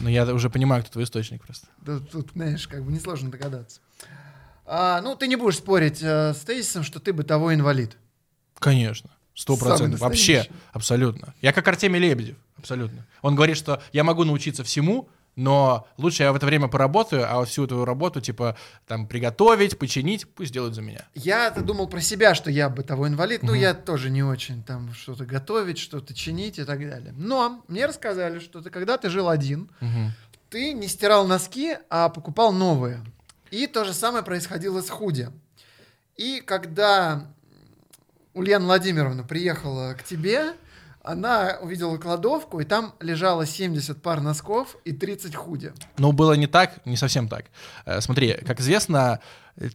Ну, я уже понимаю, кто твой источник просто. Да, тут, знаешь, как бы несложно догадаться. А, ну, ты не будешь спорить э, с тезисом, что ты бытовой инвалид. Конечно. Сто процентов. Вообще, абсолютно. Я как Артемий Лебедев. Абсолютно. Он говорит, что я могу научиться всему, но лучше я в это время поработаю, а вот всю эту работу, типа, там, приготовить, починить, пусть делают за меня. Я-то думал про себя, что я бытовой инвалид, ну, Мгм. я тоже не очень там что-то готовить, что-то чинить и так далее. Но мне рассказали, что ты когда ты жил один, Мгм. ты не стирал носки, а покупал новые. И то же самое происходило с худи. И когда Ульяна Владимировна приехала к тебе, она увидела кладовку, и там лежало 70 пар носков и 30 худи. Но было не так, не совсем так. Э, Смотри, как известно,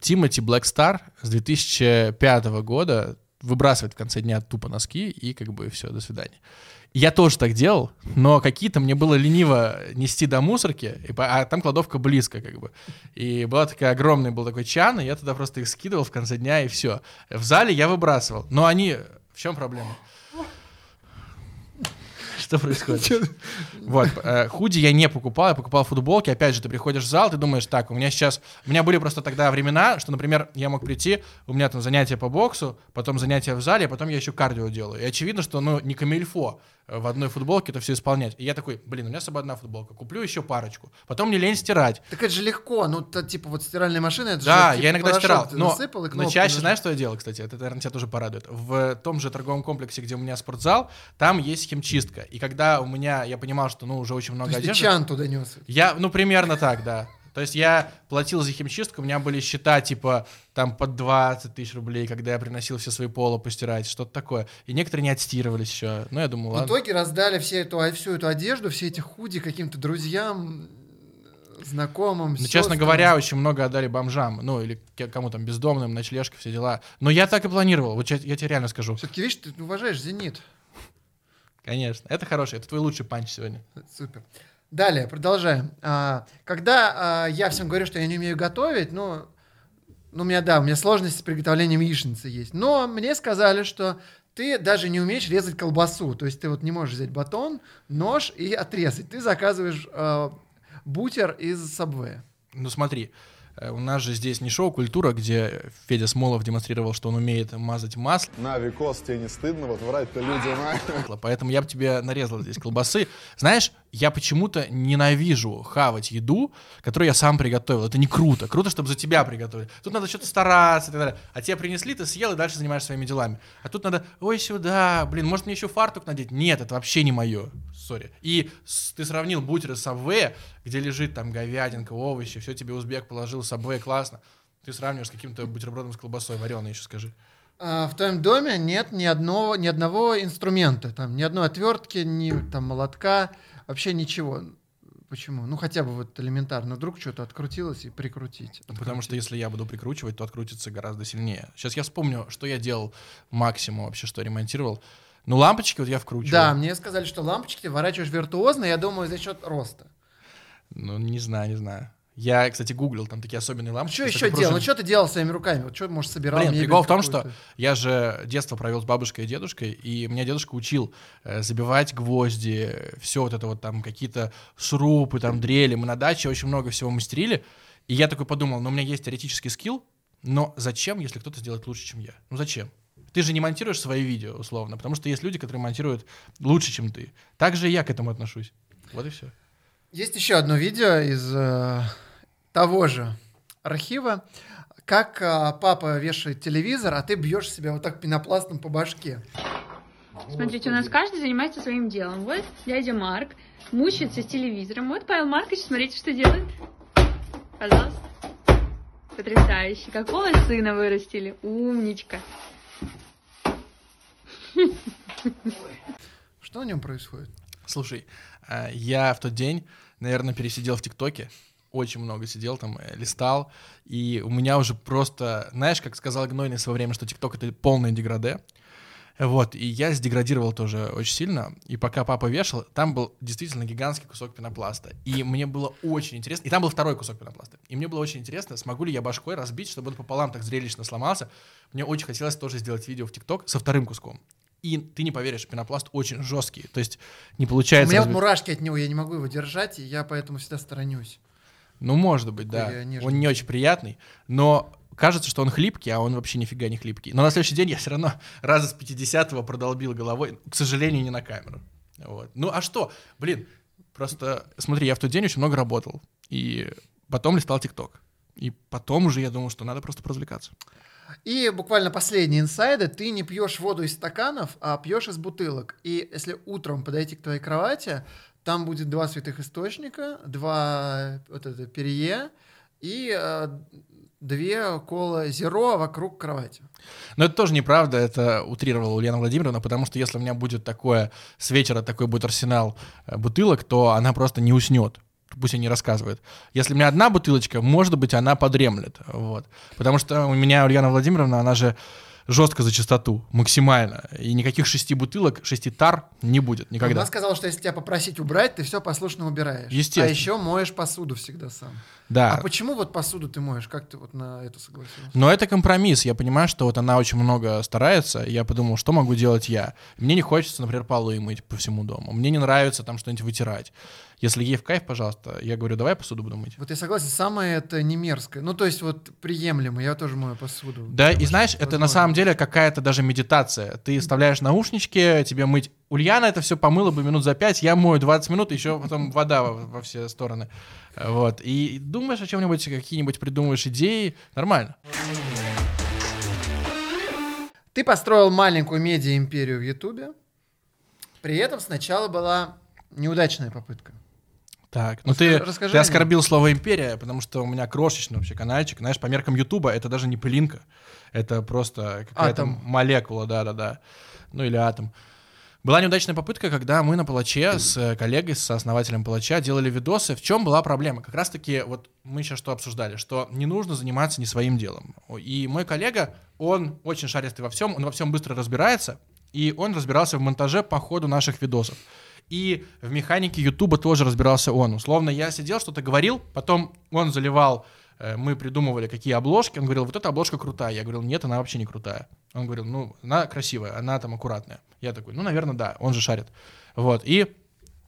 Тимати Блэкстар с 2005 года выбрасывает в конце дня тупо носки и как бы все, до свидания. Я тоже так делал, но какие-то мне было лениво нести до мусорки, и а там кладовка близко как бы. И была такая огромный был такой чан, и я туда просто их скидывал в конце дня, и все. В зале я выбрасывал. Но они... В чем проблема? Что происходит? Вот, э, худи я не покупал, я покупал футболки. Опять же, ты приходишь в зал, ты думаешь, так, у меня сейчас... У меня были просто тогда времена, что, например, я мог прийти, у меня там занятия по боксу, потом занятия в зале, а потом я еще кардио делаю. И очевидно, что, ну, не камильфо в одной футболке это все исполнять. И я такой, блин, у меня с собой одна футболка, куплю еще парочку. Потом мне лень стирать. Так это же легко, ну, то, типа вот стиральная машина, это Да, же типа, я иногда стирал. ты Но, насыпал и но чаще, нажал. знаешь, что я делал, кстати? Это, наверное, тебя тоже порадует. В том же торговом комплексе, где у меня спортзал, там есть химчистка. И когда у меня, я понимал, что, ну, уже очень То много есть ты одежды. чан туда нес. Я, ну, примерно так, да. То есть я платил за химчистку, у меня были счета, типа, там, под 20 тысяч рублей, когда я приносил все свои поло постирать, что-то такое. И некоторые не отстирывались еще. Ну, я думал, В ладно. итоге раздали все эту, а, всю эту одежду, все эти худи каким-то друзьям, знакомым. Ну, честно говоря, очень много отдали бомжам, ну, или кому там, бездомным, ночлежка, все дела. Но я так и планировал, вот я, я тебе реально скажу. Все-таки, видишь, ты уважаешь «Зенит». Конечно, это хороший, это твой лучший панч сегодня. Супер. Далее, продолжаем. А, когда а, я всем говорю, что я не умею готовить, ну, ну, у меня, да, у меня сложности с приготовлением яичницы есть. Но мне сказали, что ты даже не умеешь резать колбасу. То есть ты вот не можешь взять батон, нож и отрезать. Ты заказываешь а, бутер из Subway. Ну смотри, э, у нас же здесь не шоу «Культура», где Федя Смолов демонстрировал, что он умеет мазать масло, На, Викос, тебе не стыдно? Вот врать-то люди, на. поэтому я бы тебе нарезал здесь колбасы. Знаешь, я почему-то ненавижу хавать еду, которую я сам приготовил. Это не круто. Круто, чтобы за тебя приготовили. Тут надо что-то стараться и так далее. А тебе принесли, ты съел и дальше занимаешься своими делами. А тут надо, ой, сюда, блин, может мне еще фартук надеть? Нет, это вообще не мое. Сори. И с- ты сравнил бутеры с Subway, где лежит там говядинка, овощи, все тебе узбек положил, Subway, классно. Ты сравниваешь с каким-то бутербродом с колбасой, вареной еще скажи. А, в твоем доме нет ни одного, ни одного инструмента, там, ни одной отвертки, ни там молотка, вообще ничего. Почему? Ну, хотя бы вот элементарно. Вдруг что-то открутилось и прикрутить. Ну, Потому что если я буду прикручивать, то открутится гораздо сильнее. Сейчас я вспомню, что я делал максимум вообще, что ремонтировал. Ну, лампочки вот я вкручивал. Да, мне сказали, что лампочки ты ворачиваешь виртуозно, я думаю, за счет роста. Ну, не знаю, не знаю. Я, кстати, гуглил, там такие особенные Ну, лампочки. что еще делал? Ну, что ты делал своими руками? Вот что, может, собирал Блин, прикол в том, что я же детство провел с бабушкой и дедушкой, и меня дедушка учил э, забивать гвозди, все вот это вот там, какие-то шурупы, там, дрели. Мы на даче очень много всего мастерили. И я такой подумал, ну, у меня есть теоретический скилл, но зачем, если кто-то сделает лучше, чем я? Ну, зачем? Ты же не монтируешь свои видео, условно, потому что есть люди, которые монтируют лучше, чем ты. Так же и я к этому отношусь. Вот и все. Есть еще одно видео из э, того же архива, как э, папа вешает телевизор, а ты бьешь себя вот так пенопластом по башке. Смотрите, у нас каждый занимается своим делом. Вот дядя Марк мучается с телевизором. Вот Павел Маркович, смотрите, что делает. Пожалуйста. Потрясающе. Какого сына вырастили. Умничка. Что на нем происходит? Слушай, э, я в тот день, наверное, пересидел в ТикТоке. Очень много сидел там, э, листал. И у меня уже просто, знаешь, как сказал Гнойный в свое время, что ТикТок — это полное деграде. Вот, и я сдеградировал тоже очень сильно. И пока папа вешал, там был действительно гигантский кусок пенопласта. И мне было очень интересно. И там был второй кусок пенопласта. И мне было очень интересно, смогу ли я башкой разбить, чтобы он пополам так зрелищно сломался. Мне очень хотелось тоже сделать видео в ТикТок со вторым куском. И ты не поверишь, пенопласт очень жесткий. То есть не У получается... меня вот разбить- мурашки от него, я не могу его держать, и я поэтому всегда сторонюсь. Ну, может быть, да. Такой нежный. Он не очень приятный, но кажется, что он хлипкий, а он вообще нифига не хлипкий. Но на следующий день я все равно раза с 50-го продолбил головой, к сожалению, не на камеру. Вот. Ну, а что? Блин, просто, смотри, я в тот день очень много работал, и потом листал ТикТок. И потом уже я думал, что надо просто поразвлекаться. И буквально последние инсайды. Ты не пьешь воду из стаканов, а пьешь из бутылок. И если утром подойти к твоей кровати, там будет два святых источника, два вот это перье и э, две кола зеро вокруг кровати. Но это тоже неправда, это утрировала Ульяна Владимировна, потому что если у меня будет такое, с вечера такой будет арсенал э, бутылок, то она просто не уснет. Пусть они рассказывают. Если у меня одна бутылочка, может быть, она подремлет. Вот. Потому что у меня Ульяна Владимировна, она же жестко за чистоту, максимально. И никаких шести бутылок, шести тар не будет никогда. Она сказала, что если тебя попросить убрать, ты все послушно убираешь. Естественно. А еще моешь посуду всегда сам. Да. А почему вот посуду ты моешь? Как ты вот на это согласился? Но это компромисс. Я понимаю, что вот она очень много старается. Я подумал, что могу делать я. Мне не хочется, например, полы мыть по всему дому. Мне не нравится там что-нибудь вытирать. Если ей в кайф, пожалуйста, я говорю, давай посуду буду мыть. Вот я согласен, самое это не мерзкое. Ну, то есть вот приемлемо, я тоже мою посуду. Да, и знаешь, это на самом деле какая-то даже медитация. Ты вставляешь наушнички, тебе мыть. Ульяна это все помыла бы минут за пять, я мою 20 минут, еще потом вода во, во все стороны. Вот. И думаешь о чем-нибудь, какие-нибудь придумываешь идеи, нормально. Ты построил маленькую медиа-империю в Ютубе. При этом сначала была неудачная попытка. Так, ну Раска- ты, расскажи ты оскорбил слово империя, потому что у меня крошечный вообще каналчик. Знаешь, по меркам Ютуба это даже не пылинка. Это просто какая-то Атом. молекула, да-да-да. Ну или атом. Была неудачная попытка, когда мы на Палаче с э, коллегой, с основателем Палача делали видосы. В чем была проблема? Как раз-таки вот мы сейчас что обсуждали, что не нужно заниматься не своим делом. И мой коллега, он очень шаристый во всем, он во всем быстро разбирается, и он разбирался в монтаже по ходу наших видосов. И в механике Ютуба тоже разбирался он. Условно, я сидел, что-то говорил, потом он заливал, э, мы придумывали, какие обложки. Он говорил, вот эта обложка крутая. Я говорил, нет, она вообще не крутая. Он говорил, ну, она красивая, она там аккуратная. Я такой, ну, наверное, да, он же шарит. Вот, и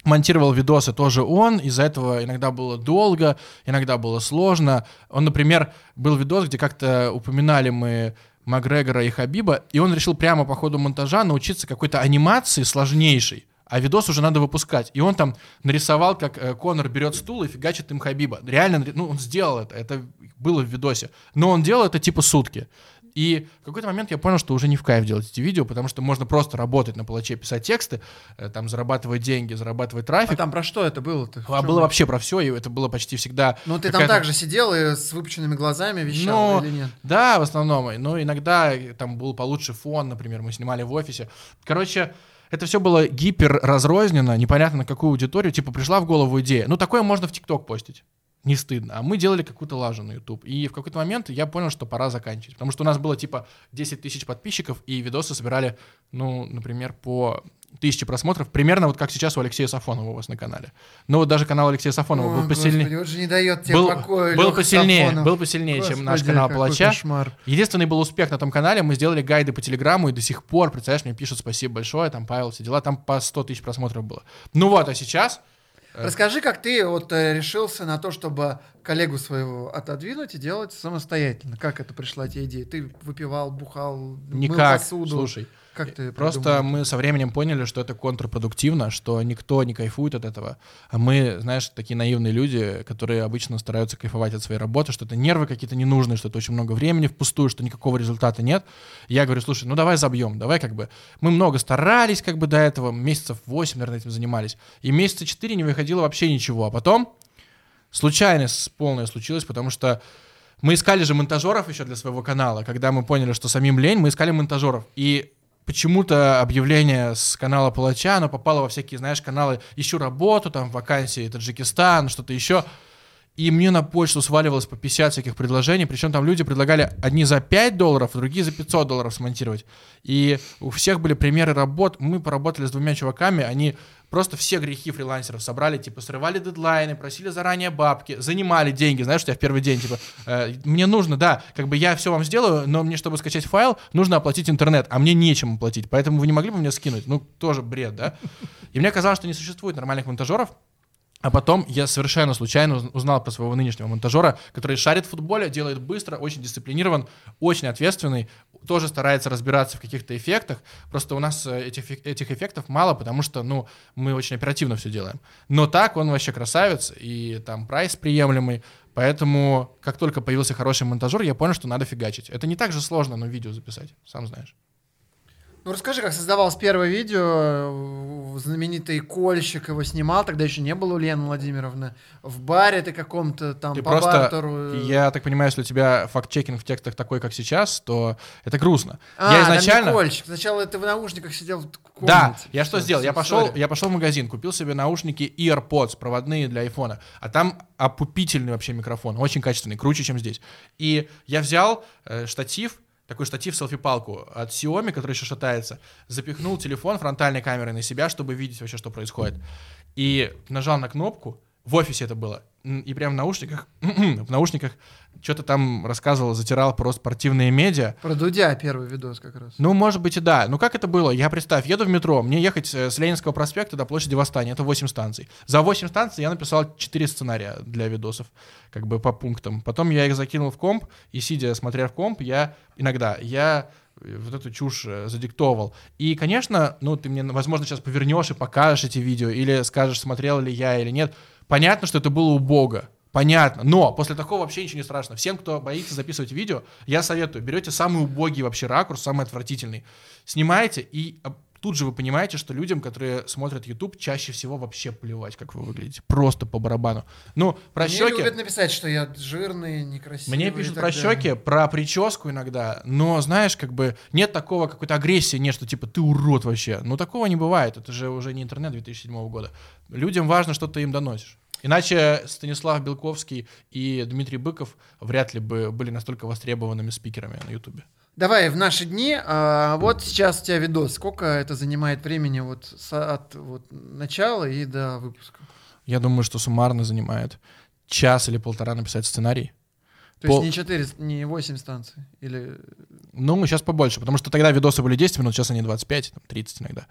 монтировал видосы тоже он, из-за этого иногда было долго, иногда было сложно. Он, например, был видос, где как-то упоминали мы Макгрегора и Хабиба, и он решил прямо по ходу монтажа научиться какой-то анимации сложнейшей, а видос уже надо выпускать. И он там нарисовал, как э, Конор берет стул и фигачит им Хабиба. Реально, ну, он сделал это, это было в видосе. Но он делал это типа сутки. И в какой-то момент я понял, что уже не в кайф делать эти видео, потому что можно просто работать на палаче, писать тексты, э, там зарабатывать деньги, зарабатывать трафик. А там про что это было-то? В А было вообще про все, и это было почти всегда. Ну, ты там также сидел и с выпученными глазами вещал Ну, или нет? Да, в основном. Но иногда э, там был получше фон, например, мы снимали в офисе. Короче, это все было гипер разрознено, непонятно на какую аудиторию. Типа пришла в голову идея. Ну, такое можно в ТикТок постить. Не стыдно. А мы делали какую-то лажу на YouTube. И в какой-то момент я понял, что пора заканчивать. Потому что у нас было типа 10 тысяч подписчиков, и видосы собирали, ну, например, по тысяче просмотров. Примерно вот как сейчас у Алексея Сафонова у вас на канале. Но вот даже канал Алексея Сафонова О, был посильнее. Господи, вот же не дает тебе был, покоя, был посильнее, Сафонов. был посильнее, чем наш Господи, канал Палача. кошмар. Единственный был успех на том канале, мы сделали гайды по Телеграму, и до сих пор, представляешь, мне пишут спасибо большое, там Павел, все дела, там по 100 тысяч просмотров было. Ну вот, а сейчас... э, Расскажи, как ты вот э, решился на то, чтобы коллегу своего отодвинуть и делать самостоятельно. Как это пришла тебе идея? Ты выпивал, бухал, мыл Никак, посуду? слушай. Как ты Просто придумал? мы со временем поняли, что это контрпродуктивно, что никто не кайфует от этого. А мы, знаешь, такие наивные люди, которые обычно стараются кайфовать от своей работы, что это нервы какие-то ненужные, что это очень много времени впустую, что никакого результата нет. Я говорю, слушай, ну давай забьем, давай как бы. Мы много старались как бы до этого, месяцев 8, наверное, этим занимались. И месяца 4 не выходило вообще ничего. А потом случайность полная случилась, потому что мы искали же монтажеров еще для своего канала. Когда мы поняли, что самим лень, мы искали монтажеров. И почему-то объявление с канала Палача, оно попало во всякие, знаешь, каналы «Ищу работу», там, вакансии Таджикистан, что-то еще. И мне на почту сваливалось по 50 всяких предложений, причем там люди предлагали одни за 5 долларов, другие за 500 долларов смонтировать. И у всех были примеры работ. Мы поработали с двумя чуваками, они просто все грехи фрилансеров собрали, типа, срывали дедлайны, просили заранее бабки, занимали деньги, знаешь, у тебя в первый день, типа, э, мне нужно, да, как бы я все вам сделаю, но мне, чтобы скачать файл, нужно оплатить интернет, а мне нечем оплатить, поэтому вы не могли бы мне скинуть? Ну, тоже бред, да? И мне казалось, что не существует нормальных монтажеров, а потом я совершенно случайно уз- узнал про своего нынешнего монтажера, который шарит в футболе, делает быстро, очень дисциплинирован, очень ответственный, тоже старается разбираться в каких-то эффектах. Просто у нас э, этих, этих эффектов мало, потому что, ну, мы очень оперативно все делаем. Но так он вообще красавец, и там прайс приемлемый. Поэтому, как только появился хороший монтажер, я понял, что надо фигачить. Это не так же сложно, но видео записать, сам знаешь. Ну расскажи, как создавалось первое видео, знаменитый Кольщик его снимал, тогда еще не было у Лены Владимировны, в баре ты каком-то там Ты по просто, бартеру. э, я так понимаю, если у тебя факт-чекинг в текстах такой, как сейчас, то это грустно. А, я изначально... Кольщик. Сначала ты в наушниках сидел в комнате. Да, я что сделал? Я пошел, я пошел в магазин, купил себе наушники AirPods проводные для айфона, а там опупительный вообще микрофон, очень качественный, круче, чем здесь. И я взял э, штатив, такой штатив селфи-палку от Xiaomi, который еще шатается, запихнул телефон фронтальной камерой на себя, чтобы видеть вообще, что происходит. И нажал на кнопку, в офисе это было, и прям в наушниках, в наушниках что-то там рассказывал, затирал про спортивные медиа, Про Дудя первый видос как раз. ну, может быть и да. Ну, как это было? Я, представь, еду в метро, мне ехать э, с Ленинского проспекта до площади Восстания, это 8 станций. За 8 станций я написал 4 сценария для видосов, как бы по пунктам. Потом я их закинул в комп, и сидя, смотря в комп, я иногда, я э, вот эту чушь э, задиктовывал. И, конечно, ну, ты мне, возможно, сейчас повернешь и покажешь эти видео, или скажешь, смотрел ли я или нет. Понятно, что это было убого. Понятно. Но после такого вообще ничего не страшно. Всем, кто боится записывать видео, я советую. Берете самый убогий вообще ракурс, самый отвратительный. Снимаете, и а, тут же вы понимаете, что людям, которые смотрят YouTube, чаще всего вообще плевать, как вы выглядите. Просто по барабану. Ну, про Мне щеки... любят написать, что я жирный, некрасивый. Мне пишут про далее. щеки, про прическу иногда, но знаешь, как бы нет такого какой-то агрессии, нет, что типа ты урод вообще. Ну такого не бывает, это же уже не интернет 2007 года. Людям важно, что ты им доносишь. Иначе Станислав Белковский и Дмитрий Быков вряд ли бы были настолько востребованными спикерами на Ютубе. Давай, в наши дни, а, вот сейчас у тебя видос. Сколько это занимает времени вот с- от вот, начала и до выпуска? Я думаю, что суммарно занимает час или полтора написать сценарий. То Пол- есть не 4, не 8 станций? Или... Ну, сейчас побольше, потому что тогда видосы были 10 минут, сейчас они 25, там, 30 иногда.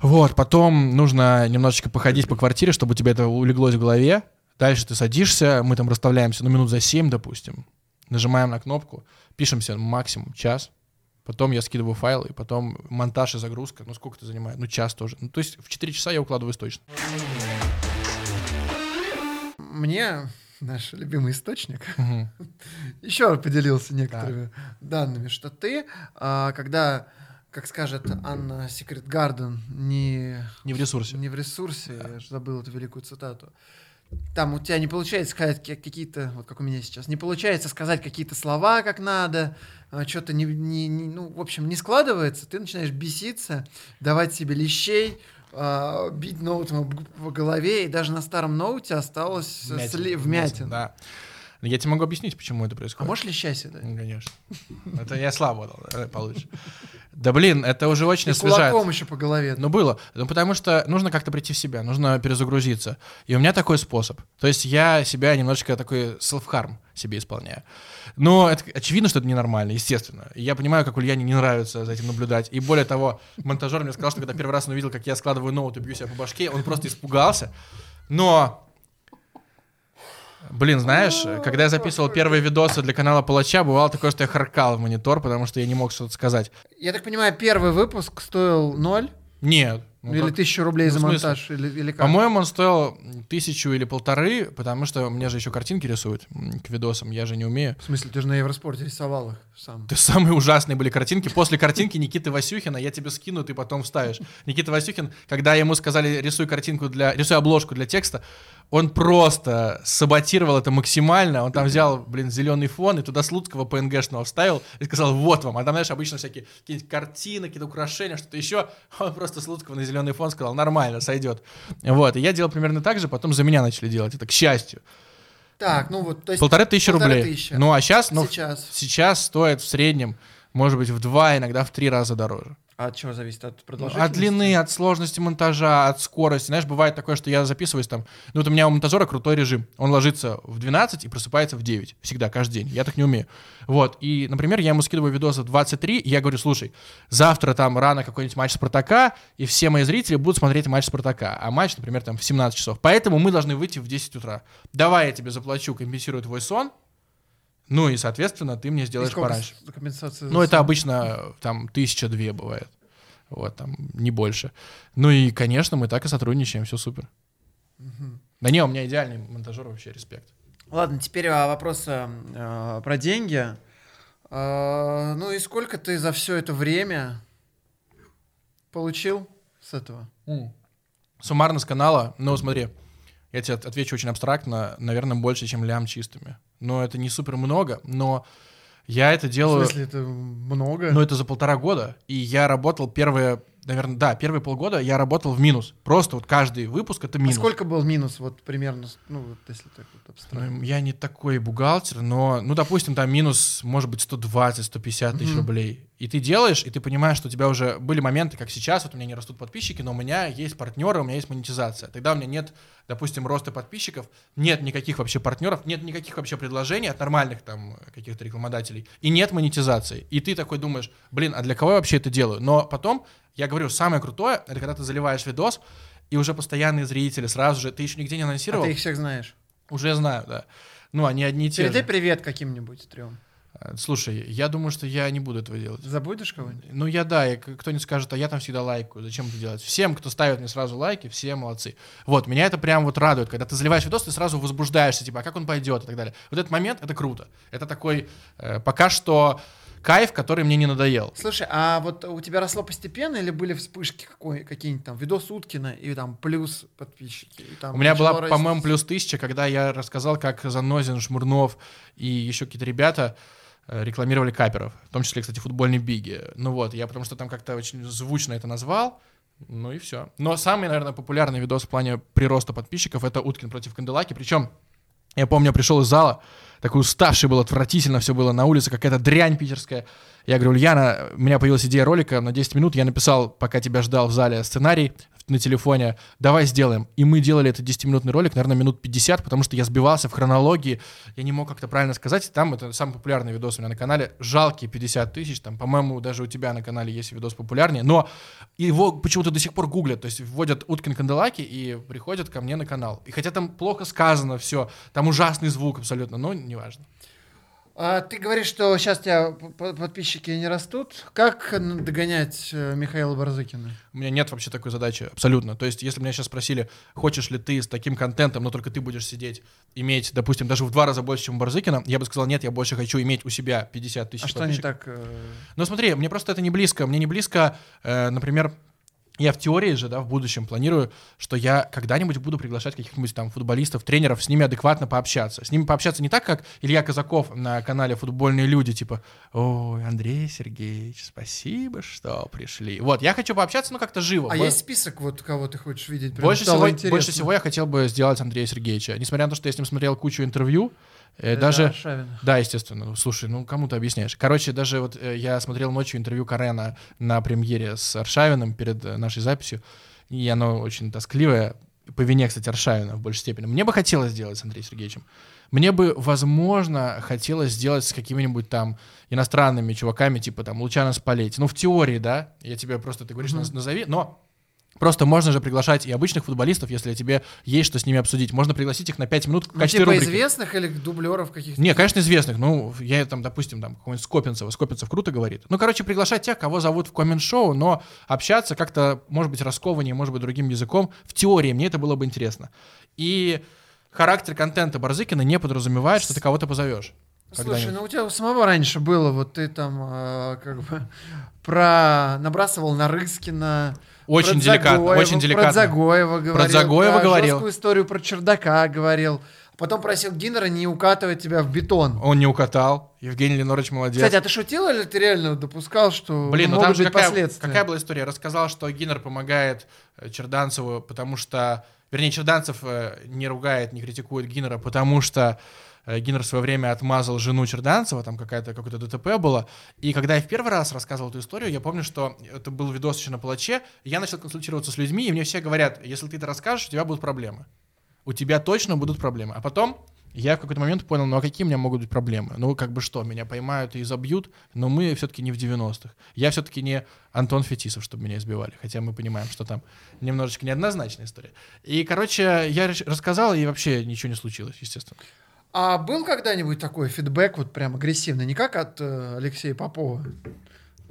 Вот, потом нужно немножечко походить по квартире, чтобы у тебя это улеглось в голове. Дальше ты садишься, мы там расставляемся, ну, минут за 7, допустим. Нажимаем на кнопку, пишемся максимум час. Потом я скидываю файлы, и потом монтаж и загрузка. Ну, сколько это занимает? Ну, час тоже. Ну, то есть в 4 часа я укладываюсь точно. Мне наш любимый источник Мгм. еще поделился некоторыми данными, что ты, а, когда, как скажет Анна Секрет Гарден, не, Не в ресурсе. не в ресурсе, я же забыл эту великую цитату, там у тебя не получается сказать ка- какие-то, вот как у меня сейчас, не получается сказать какие-то слова как надо, что-то не, не- не- ну, в общем, не складывается, ты начинаешь беситься, давать себе лещей, а, бить ноутом по голове, и даже на старом ноуте осталось Вмятин. сли- вмятин. Да. Я тебе могу объяснить, почему это А происходит. можешь леща себе дать? Ну, Конечно. Это я слабо дал, э, получше. Да блин, это уже очень освежает. кулаком еще по голове. Ну, было. Ну, потому что нужно как-то прийти в себя, нужно перезагрузиться. И у меня такой способ. То есть я себя немножечко такой self-harm себе исполняю. Но это очевидно, что это ненормально, естественно. И я понимаю, как Ульяне не нравится за этим наблюдать. И более того, монтажер мне сказал, что когда первый раз он увидел, как я складываю ноут и бью себя по башке, он просто испугался. Но Блин, знаешь, когда я записывал первые видосы для канала Палача, бывало такое, что я харкал в монитор, потому что я не мог что-то сказать. Я так понимаю, первый выпуск стоил ноль? Нет. ну или как- тысячу рублей ну, за монтаж? Или, или как? По-моему, он стоил тысячу или полторы, потому что мне же еще картинки рисуют к видосам, я же не умею. В смысле, ты же на Евроспорте рисовал их сам. Это самые ужасные были картинки. После картинки Никиты Васюхина я тебе скину, ты потом вставишь. Никита Васюхин, когда ему сказали рисуй картинку для, рисуй обложку для текста, он просто саботировал это максимально. Он там взял, блин, зеленый фон и туда Слуцкого PNG-шного вставил и сказал, вот вам. А там, знаешь, обычно всякие какие-нибудь картины, какие-то украшения, что-то еще. Он просто Слуцкого на зеленый фон сказал, нормально, сойдет. Вот. И я делал примерно так же, потом за меня начали делать это, к счастью. Так, ну вот, то есть... Полторы тысячи полторы рублей. тысячи. Ну, а сейчас, ну, Сейчас. сейчас стоит в среднем, может быть, в два, иногда в три раза дороже. А от чего зависит? От продолжительности? От длины, от сложности монтажа, от скорости. Знаешь, бывает такое, что я записываюсь там. Ну, вот у меня у монтажера крутой режим. Он ложится в 12 и просыпается в 9. Всегда, каждый день. Я так не умею. Вот. И, например, я ему скидываю видосы в 23, и я говорю, слушай, завтра там рано какой-нибудь матч Спартака, и все мои зрители будут смотреть матч Спартака. А матч, например, там в 17 часов. Поэтому мы должны выйти в 10 утра. Давай я тебе заплачу, компенсирую твой сон. Ну и, соответственно, ты мне сделаешь пораньше. компенсация Ну, это обычно э, там тысяча две бывает. Вот, там, не больше. Ну и, конечно, мы так и сотрудничаем, все супер. Да не, у меня идеальный монтажер, вообще респект. Ладно, теперь а, вопрос а, а, про деньги. А, ну и сколько ты за все это время получил с этого? Суммарно с канала, ну смотри, я тебе от- отвечу очень абстрактно, наверное, больше, чем лям чистыми. Но это не супер много, но я это В делаю... смысле, это много? Ну, это за полтора года. И я работал первые, наверное, да, первые полгода я работал в минус. Просто вот каждый выпуск это А минус. сколько был минус, вот примерно, ну, вот если так вот абстрактно? Ну, я не такой бухгалтер, но, ну, допустим, там минус, может быть, 120-150 тысяч Мгм. рублей. И ты делаешь, и ты понимаешь, что у тебя уже были моменты, как сейчас, вот у меня не растут подписчики, но у меня есть партнеры, у меня есть монетизация. Тогда у меня нет, допустим, роста подписчиков, нет никаких вообще партнеров, нет никаких вообще предложений от нормальных там каких-то рекламодателей, и нет монетизации. И ты такой думаешь, блин, а для кого я вообще это делаю? Но потом, я говорю, самое крутое, это когда ты заливаешь видос, и уже постоянные зрители сразу же, ты еще нигде не А анонсировал. ты их всех знаешь? Уже знаю, да. Ну, они одни и те Передай же. привет каким-нибудь трем. А, Слушай, я думаю, что я не буду этого делать. Забудешь кого-нибудь? Ну, я да, и кто-нибудь скажет, а я там всегда лайкаю, зачем это делать? Всем, кто ставит мне сразу лайки, все молодцы. Вот, меня это прям вот радует, когда ты заливаешь видос, ты сразу возбуждаешься, типа, а как он пойдет и так далее. Вот этот момент, это круто. Это такой, э, пока что кайф, который мне не надоел. Слушай, а вот у тебя росло постепенно или были вспышки какой, какие-нибудь там видос Уткина и там плюс подписчики? и там У меня была, по-моему, плюс тысяча, когда я рассказал, как Занозин, Шмурнов и еще какие-то ребята э, рекламировали каперов, в том числе, кстати, футбольный биги. Ну вот, я потому что там как-то очень звучно это назвал, ну и все. Но самый, наверное, популярный видос в плане прироста подписчиков — это Уткин против Канделаки, причем я помню, я пришел из зала, такой уставший был, отвратительно все было на улице, какая-то дрянь питерская. Я говорю, Ульяна, у меня появилась идея ролика на 10 минут, я написал, пока тебя ждал в зале, сценарий на телефоне, давай сделаем. И мы делали этот 10-минутный ролик, наверное, минут 50, потому что я сбивался в хронологии, я не мог как-то правильно сказать. Там это самый популярный видос у меня на канале, жалкие 50 тысяч, там, по-моему, даже у тебя на канале есть видос популярнее, но его почему-то до сих пор гуглят, то есть вводят Уткин Канделаки и приходят ко мне на канал. И хотя там плохо сказано все, там ужасный звук абсолютно, но неважно. А ты говоришь, что сейчас тебя подписчики не растут. Как догонять э, Михаила Барзыкина? У меня нет вообще такой задачи, абсолютно. То есть, если меня сейчас спросили, хочешь ли ты с таким контентом, но только ты будешь сидеть, иметь, допустим, даже в два раза больше, чем у Барзыкина, я бы сказал, нет, я больше хочу иметь у себя 50 тысяч А что не подписчиков. так? э, Ну смотри, мне просто это не близко. Мне не близко, э, например, я в теории же, да, в будущем планирую, что я когда-нибудь буду приглашать каких-нибудь там футболистов, тренеров, с ними адекватно пообщаться. С ними пообщаться не так, как Илья Казаков на канале «Футбольные люди», типа, ой, Андрей Сергеевич, спасибо, что пришли. Вот, я хочу пообщаться, ну, как-то живо. А Бо- есть список, вот кого ты хочешь видеть? Прям больше всего, интересно. больше всего я хотел бы сделать Андрея Сергеевича. Несмотря на то, что я с ним смотрел кучу интервью, Это даже... Аршавина. Да, естественно. Ну, Слушай, ну кому ты объясняешь? Короче, даже вот э, я смотрел ночью интервью Карена на премьере с Аршавиным перед э, нашей записью, и оно очень тоскливое, по вине, кстати, Аршавина в большей степени. Мне бы хотелось сделать с Андреем Сергеевичем. Мне бы, возможно, хотелось сделать с какими-нибудь там иностранными чуваками, типа там Лучано Спалетти. Ну, в теории, да, я тебе просто, ты говоришь, наз- назови, но Просто можно же приглашать и обычных футболистов, если тебе есть что с ними обсудить. Можно пригласить их на 5 минут в Ну, качестве типа рубрики. известных или дублеров каких-то? Не, конечно, известных. Ну, я там, допустим, там какого-нибудь Скопинцева. Скопинцев круто говорит. Ну, короче, приглашать тех, кого зовут в коммент-шоу, но общаться как-то, может быть, раскованнее, может быть, другим языком. В теории мне это было бы интересно. И характер контента Барзыкина не подразумевает, что ты кого-то позовешь. Слушай, ну у тебя у самого раньше было, вот ты там э, как бы про набрасывал на Рыскина. Очень про деликатно, Дзагоева, очень деликатно. Про Загоева говорил. Дзагоева про говорил. жесткую историю про чердака говорил. Потом просил Гиннера не укатывать тебя в бетон. Он не укатал. Евгений Ленорович молодец. Кстати, а ты шутил или ты реально допускал, что Блин, ну могут там же быть какая, последствия? какая была история? Рассказал, что Гиннер помогает э, Черданцеву, потому что Вернее, Черданцев э, не ругает, не критикует Гиннера, потому что Гиннер в свое время отмазал жену Черданцева, там какая-то, какое-то ДТП было. И когда я в первый раз рассказывал эту историю, я помню, что это был видос еще на палаче, я начал консультироваться с людьми, и мне все говорят, если ты это расскажешь, у тебя будут проблемы. У тебя точно будут проблемы. А потом я в какой-то момент понял, ну а какие у меня могут быть проблемы? Ну как бы что, меня поймают и забьют, но мы все-таки не в 90-х. Я все-таки не Антон Фетисов, чтобы меня избивали, хотя мы понимаем, что там немножечко неоднозначная история. И, короче, я рассказал, и вообще ничего не случилось, естественно. А был когда-нибудь такой фидбэк вот прям агрессивный, не как от э, Алексея Попова?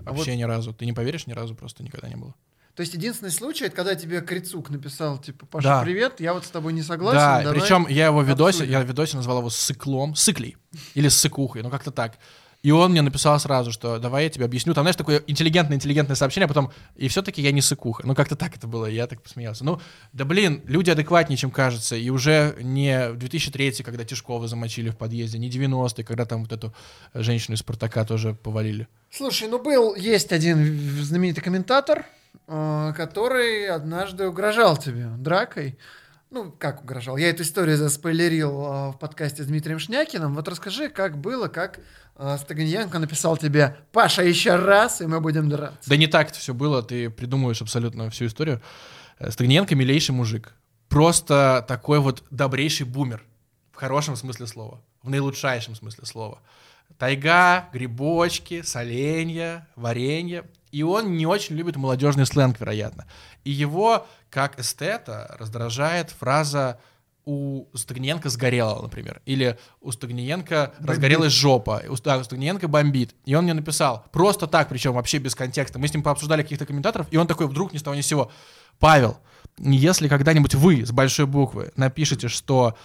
А Вообще вот- ни разу. Ты не поверишь, ни разу просто никогда не было. То есть единственный случай, это когда тебе Крицук написал, типа, Паша, Да. привет, я вот с тобой не согласен. да, причем я его видосе, обсудим». я в видосе назвал его сыклом, сыклей, или сыкухой, ну как-то так. И он мне написал сразу, что давай я тебе объясню. Там, знаешь, такое интеллигентное-интеллигентное сообщение, а потом, и все-таки я не сыкуха. Ну, как-то так это было, я так посмеялся. Ну, да блин, люди адекватнее, чем кажется. И уже не в 2003 когда Тишкова замочили в подъезде, не 90-е, когда там вот эту женщину из Спартака тоже повалили. Слушай, ну был, есть один знаменитый комментатор, э, который однажды угрожал тебе дракой. Ну, как угрожал? Я эту историю заспойлерил э, в подкасте с Дмитрием Шнякиным. Вот расскажи, как было, как Стаганьянко написал тебе «Паша, еще раз, и мы будем драться». Да не так это все было, ты придумываешь абсолютно всю историю. Э, Стагниенко милейший мужик. Просто такой вот добрейший бумер. В хорошем смысле слова. В наилучшайшем смысле слова. Тайга, грибочки, соленья, варенье. И он не очень любит молодежный сленг, вероятно. И его, как эстета, раздражает фраза у Стагниенко сгорела, например. Или у Стагниенко разгорелась жопа. У, да, у Стагниенко бомбит. И он мне написал, просто так, причем вообще без контекста. Мы с ним пообсуждали каких-то комментаторов, и он такой вдруг ни с того ни с сего. Павел, если когда-нибудь вы с большой буквы напишите, что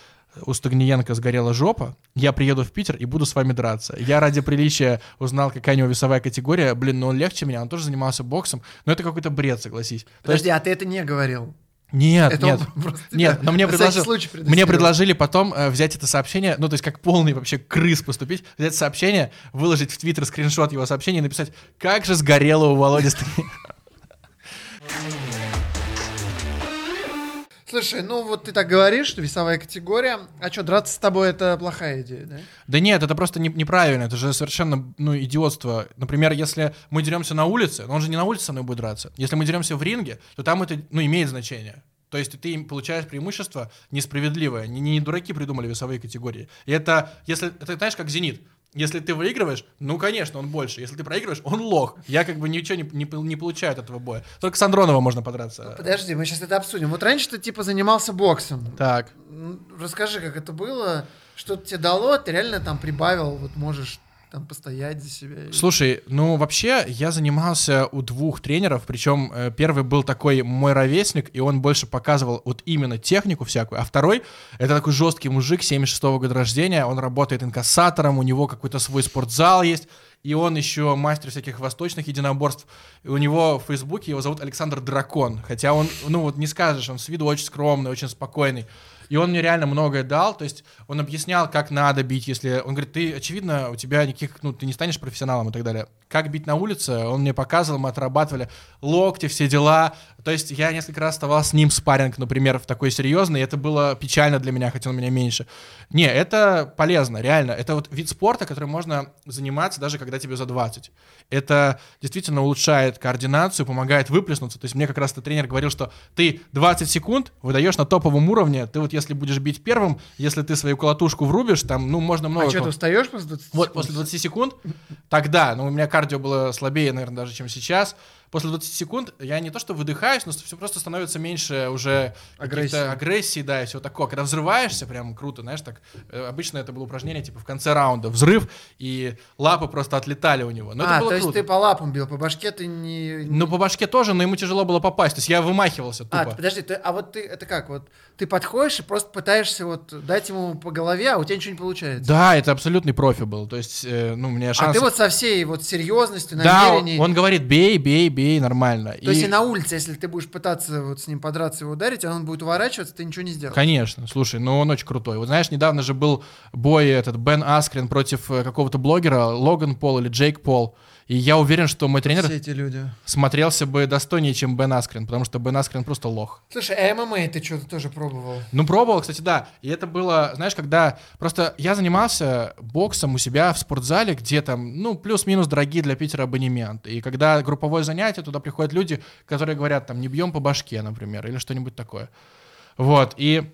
у Стагниенко сгорела жопа, я приеду в Питер и буду с вами драться. Я ради приличия узнал, какая у него весовая категория. Блин, ну он легче меня, он тоже занимался боксом. Но это какой-то бред, согласись. То есть- Подожди, а ты это не говорил? Нет, Это нет, нет, но мне предложил, мне предложили потом э, взять это сообщение, ну то есть как полный вообще крыс поступить, взять сообщение, выложить в Твиттер скриншот его сообщения и написать, как же сгорело у Володи Стагниенко». Слушай, ну вот ты так говоришь, что весовая категория. А что, драться с тобой это плохая идея, да? Да нет, это просто не- неправильно, это же совершенно, ну, идиотство. Например, если мы деремся на улице, но он же не на улице со мной будет драться. Если мы деремся в ринге, то там это, ну, имеет значение. То есть ты получаешь преимущество несправедливое. Не, не дураки придумали весовые категории. И это, если, это знаешь, как «Зенит». Если ты выигрываешь, ну, конечно, он больше. Если ты проигрываешь, он лох. Я как бы ничего не, не, не получаю от этого боя. Только с Андронова можно подраться. Подожди, мы сейчас это обсудим. Вот раньше ты типа занимался боксом. Так. Расскажи, как это было, что тебе дало, ты реально там прибавил, вот можешь там постоять за себя. Слушай, ну вообще я занимался у двух тренеров, причем э, первый был такой мой ровесник, и он больше показывал вот именно технику всякую, а второй это такой жесткий мужик 76 года рождения, он работает инкассатором, у него какой-то свой спортзал есть, и он еще мастер всяких восточных единоборств. И у него в Фейсбуке его зовут Александр Дракон, хотя он, ну вот не скажешь, он с виду очень скромный, очень спокойный. И он мне реально многое дал, то есть он объяснял, как надо бить, если... Он говорит, ты, очевидно, у тебя никаких, ну, ты не станешь профессионалом и так далее. Как бить на улице, он мне показывал, мы отрабатывали локти, все дела. То есть я несколько раз вставал с ним спарринг, например, в такой серьезный, и это было печально для меня, хотя он меня меньше. Не, это полезно, реально. Это вот вид спорта, который можно заниматься даже когда тебе за 20. Это действительно улучшает координацию, помогает выплеснуться. То есть мне как раз-то тренер говорил, что ты 20 секунд выдаешь на топовом уровне, ты вот если будешь бить первым, если ты свою колотушку врубишь, там, ну, можно много... А что, ты устаешь после 20 вот секунд? после 20 секунд, тогда, ну, у меня кардио было слабее, наверное, даже, чем сейчас. После 20 секунд я не то что выдыхаюсь, но все просто становится меньше уже Агрессии. агрессии, да, и все такое. Когда взрываешься, прям круто, знаешь, так. э, Обычно это было упражнение, типа, в конце раунда взрыв, и лапы просто отлетали у него. Но а, это было то есть круто. ты по лапам бил, по башке ты не... Ну, по башке тоже, но ему тяжело было попасть. То есть я вымахивался тупо. А, подожди, ты- а вот ты, это как, вот ты подходишь и просто пытаешься вот дать ему по голове, а у тебя ничего не получается. Да, это абсолютный профи был. То есть, э, ну, у меня А шанс... ты вот со всей вот серьезностью, Да, намерением... он говорит, бей, бей, бей, нормально. То есть и на улице, если ты будешь пытаться вот с ним подраться и ударить, а он будет уворачиваться, ты ничего не сделаешь. Конечно, слушай, ну он очень крутой. Вот знаешь, недавно же был бой этот Бен Аскрин против э, какого-то блогера, Логан Пол или Джейк Пол. И я уверен, что мой тренер Все эти люди. смотрелся бы достойнее, чем Бен Аскрен, потому что Бен Аскрен просто лох. Слушай, а ММА ты что-то тоже пробовал? Ну, пробовал, кстати, да. И это было, знаешь, когда... Просто я занимался боксом у себя в спортзале, где там, ну, плюс-минус дорогие для Питера абонементы. И когда групповое занятие, туда приходят люди, которые говорят, там, не бьем по башке, например, или что-нибудь такое. Вот, и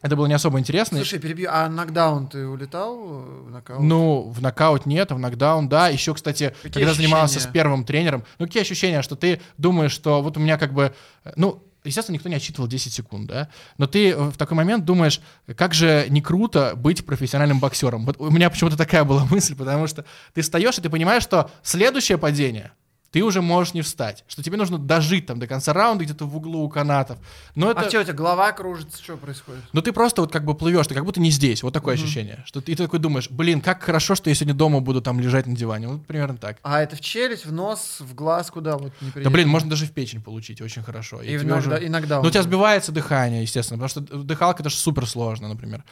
это было не особо интересно. Слушай, перебью, а нокдаун ты улетал э, в нокаут? Ну, в нокаут нет, а в нокдаун да. Еще, кстати, Какие когда занимался с ощущения? первым тренером, ну, какие ощущения, что ты думаешь, что вот у меня как бы, э, ну, естественно, никто не отчитывал 10 секунд, да, но ты в такой момент думаешь, как же не круто быть профессиональным боксером. Вот у меня почему-то такая была мысль, потому что ты встаешь, и ты понимаешь, что следующее падение ты уже можешь не встать, что тебе нужно дожить там до конца раунда где-то в углу у канатов. Но это... А что, у тебя голова кружится, что происходит? Ну ты просто вот как бы плывешь, ты как будто не здесь. Вот такое ощущение. Что ты, ты такой думаешь, блин, как хорошо, что я сегодня дома буду там лежать на диване. Вот примерно так. А это в челюсть, в нос, в глаз, куда вот Да неприятно? блин, можно даже в печень получить очень хорошо. И тебе иногда, иногда. Ну у тебя сбивается дыхание, естественно, потому что дыхалка это же супер сложно, например.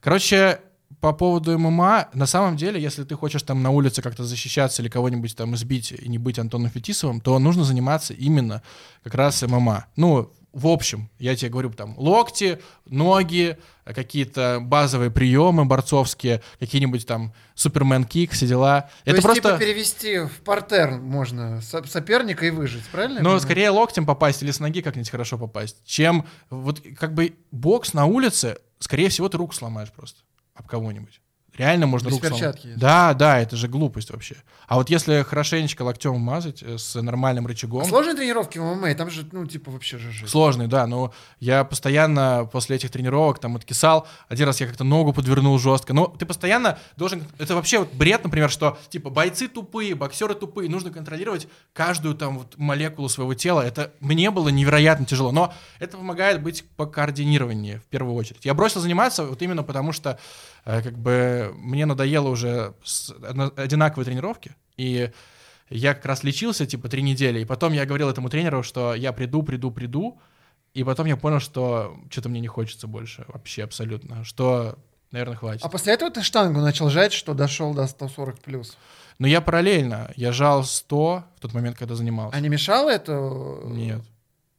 Короче, по поводу ММА, на самом деле, если ты хочешь там на улице как-то защищаться или кого-нибудь там избить и не быть Антоном Фетисовым, то нужно заниматься именно как раз ММА. Ну, в общем, я тебе говорю, там, локти, ноги, какие-то базовые приемы борцовские, какие-нибудь там супермен-кик, все дела. То это есть, просто... типа, перевести в портер можно со- соперника и выжить, правильно? понимаю? скорее локтем попасть или с ноги как-нибудь хорошо попасть, чем вот как бы бокс на улице, скорее всего, ты руку сломаешь просто об кого-нибудь. Реально можно Без руку сломать. перчатки. Да, да, это же глупость вообще. А вот если хорошенечко локтем мазать э, с нормальным рычагом... А сложные тренировки в ММА, там же, ну, типа, вообще же жесть. Сложный, да, но я постоянно после этих тренировок там откисал. Один раз я как-то ногу подвернул жестко. Но ты постоянно должен... Это вообще вот бред, например, что типа бойцы тупые, боксеры тупые. Нужно контролировать каждую там вот молекулу своего тела. Это мне было невероятно тяжело. Но это помогает быть по координированию в первую очередь. Я бросил заниматься вот именно потому, что как бы мне надоело уже одинаковые тренировки. И я как раз лечился, типа, три недели, и потом я говорил этому тренеру, что я приду, приду, приду, и потом я понял, что что-то мне не хочется больше, вообще абсолютно, что, наверное, хватит. А после этого ты штангу начал жать, что дошел до 140 плюс. Но я параллельно, я жал 100 в тот момент, когда занимался. А не мешало это? Нет.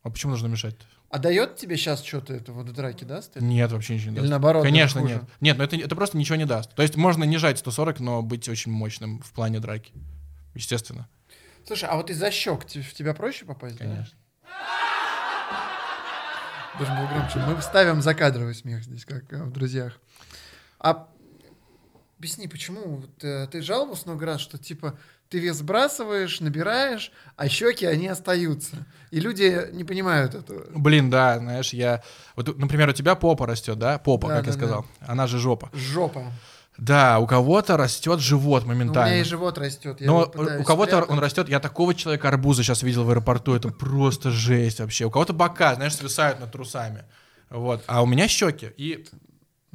А почему нужно мешать? А дает тебе сейчас что-то это вот в драке, даст? это? Нет, вообще ничего не Или даст. наоборот, даже Конечно, нет. Нет, но это, это просто ничего не даст. То есть можно не жать 140, но быть очень мощным в плане драки. Естественно. Слушай, а вот из-за щек в тебя проще попасть? да? Конечно. Должен был громче. Мы ставим закадровый смех здесь, как э, в «Друзьях». А объясни, почему Вот, э, ты жаловался много раз, что типа ты вес сбрасываешь, набираешь, а щеки, они остаются. И люди не понимают этого. Блин, да, знаешь, я... Вот, например, у тебя попа растет, да? Попа, Да, как я да, сказал. Она же жопа. Жопа. Да, у кого-то растет живот Ну, у моментально. меня и живот растет. я Но у кого-то спрятать. он растет. Я такого человека арбуза сейчас видел в аэропорту. Это просто жесть вообще. У кого-то бока, знаешь, свисают над трусами. Вот. А у меня щеки. И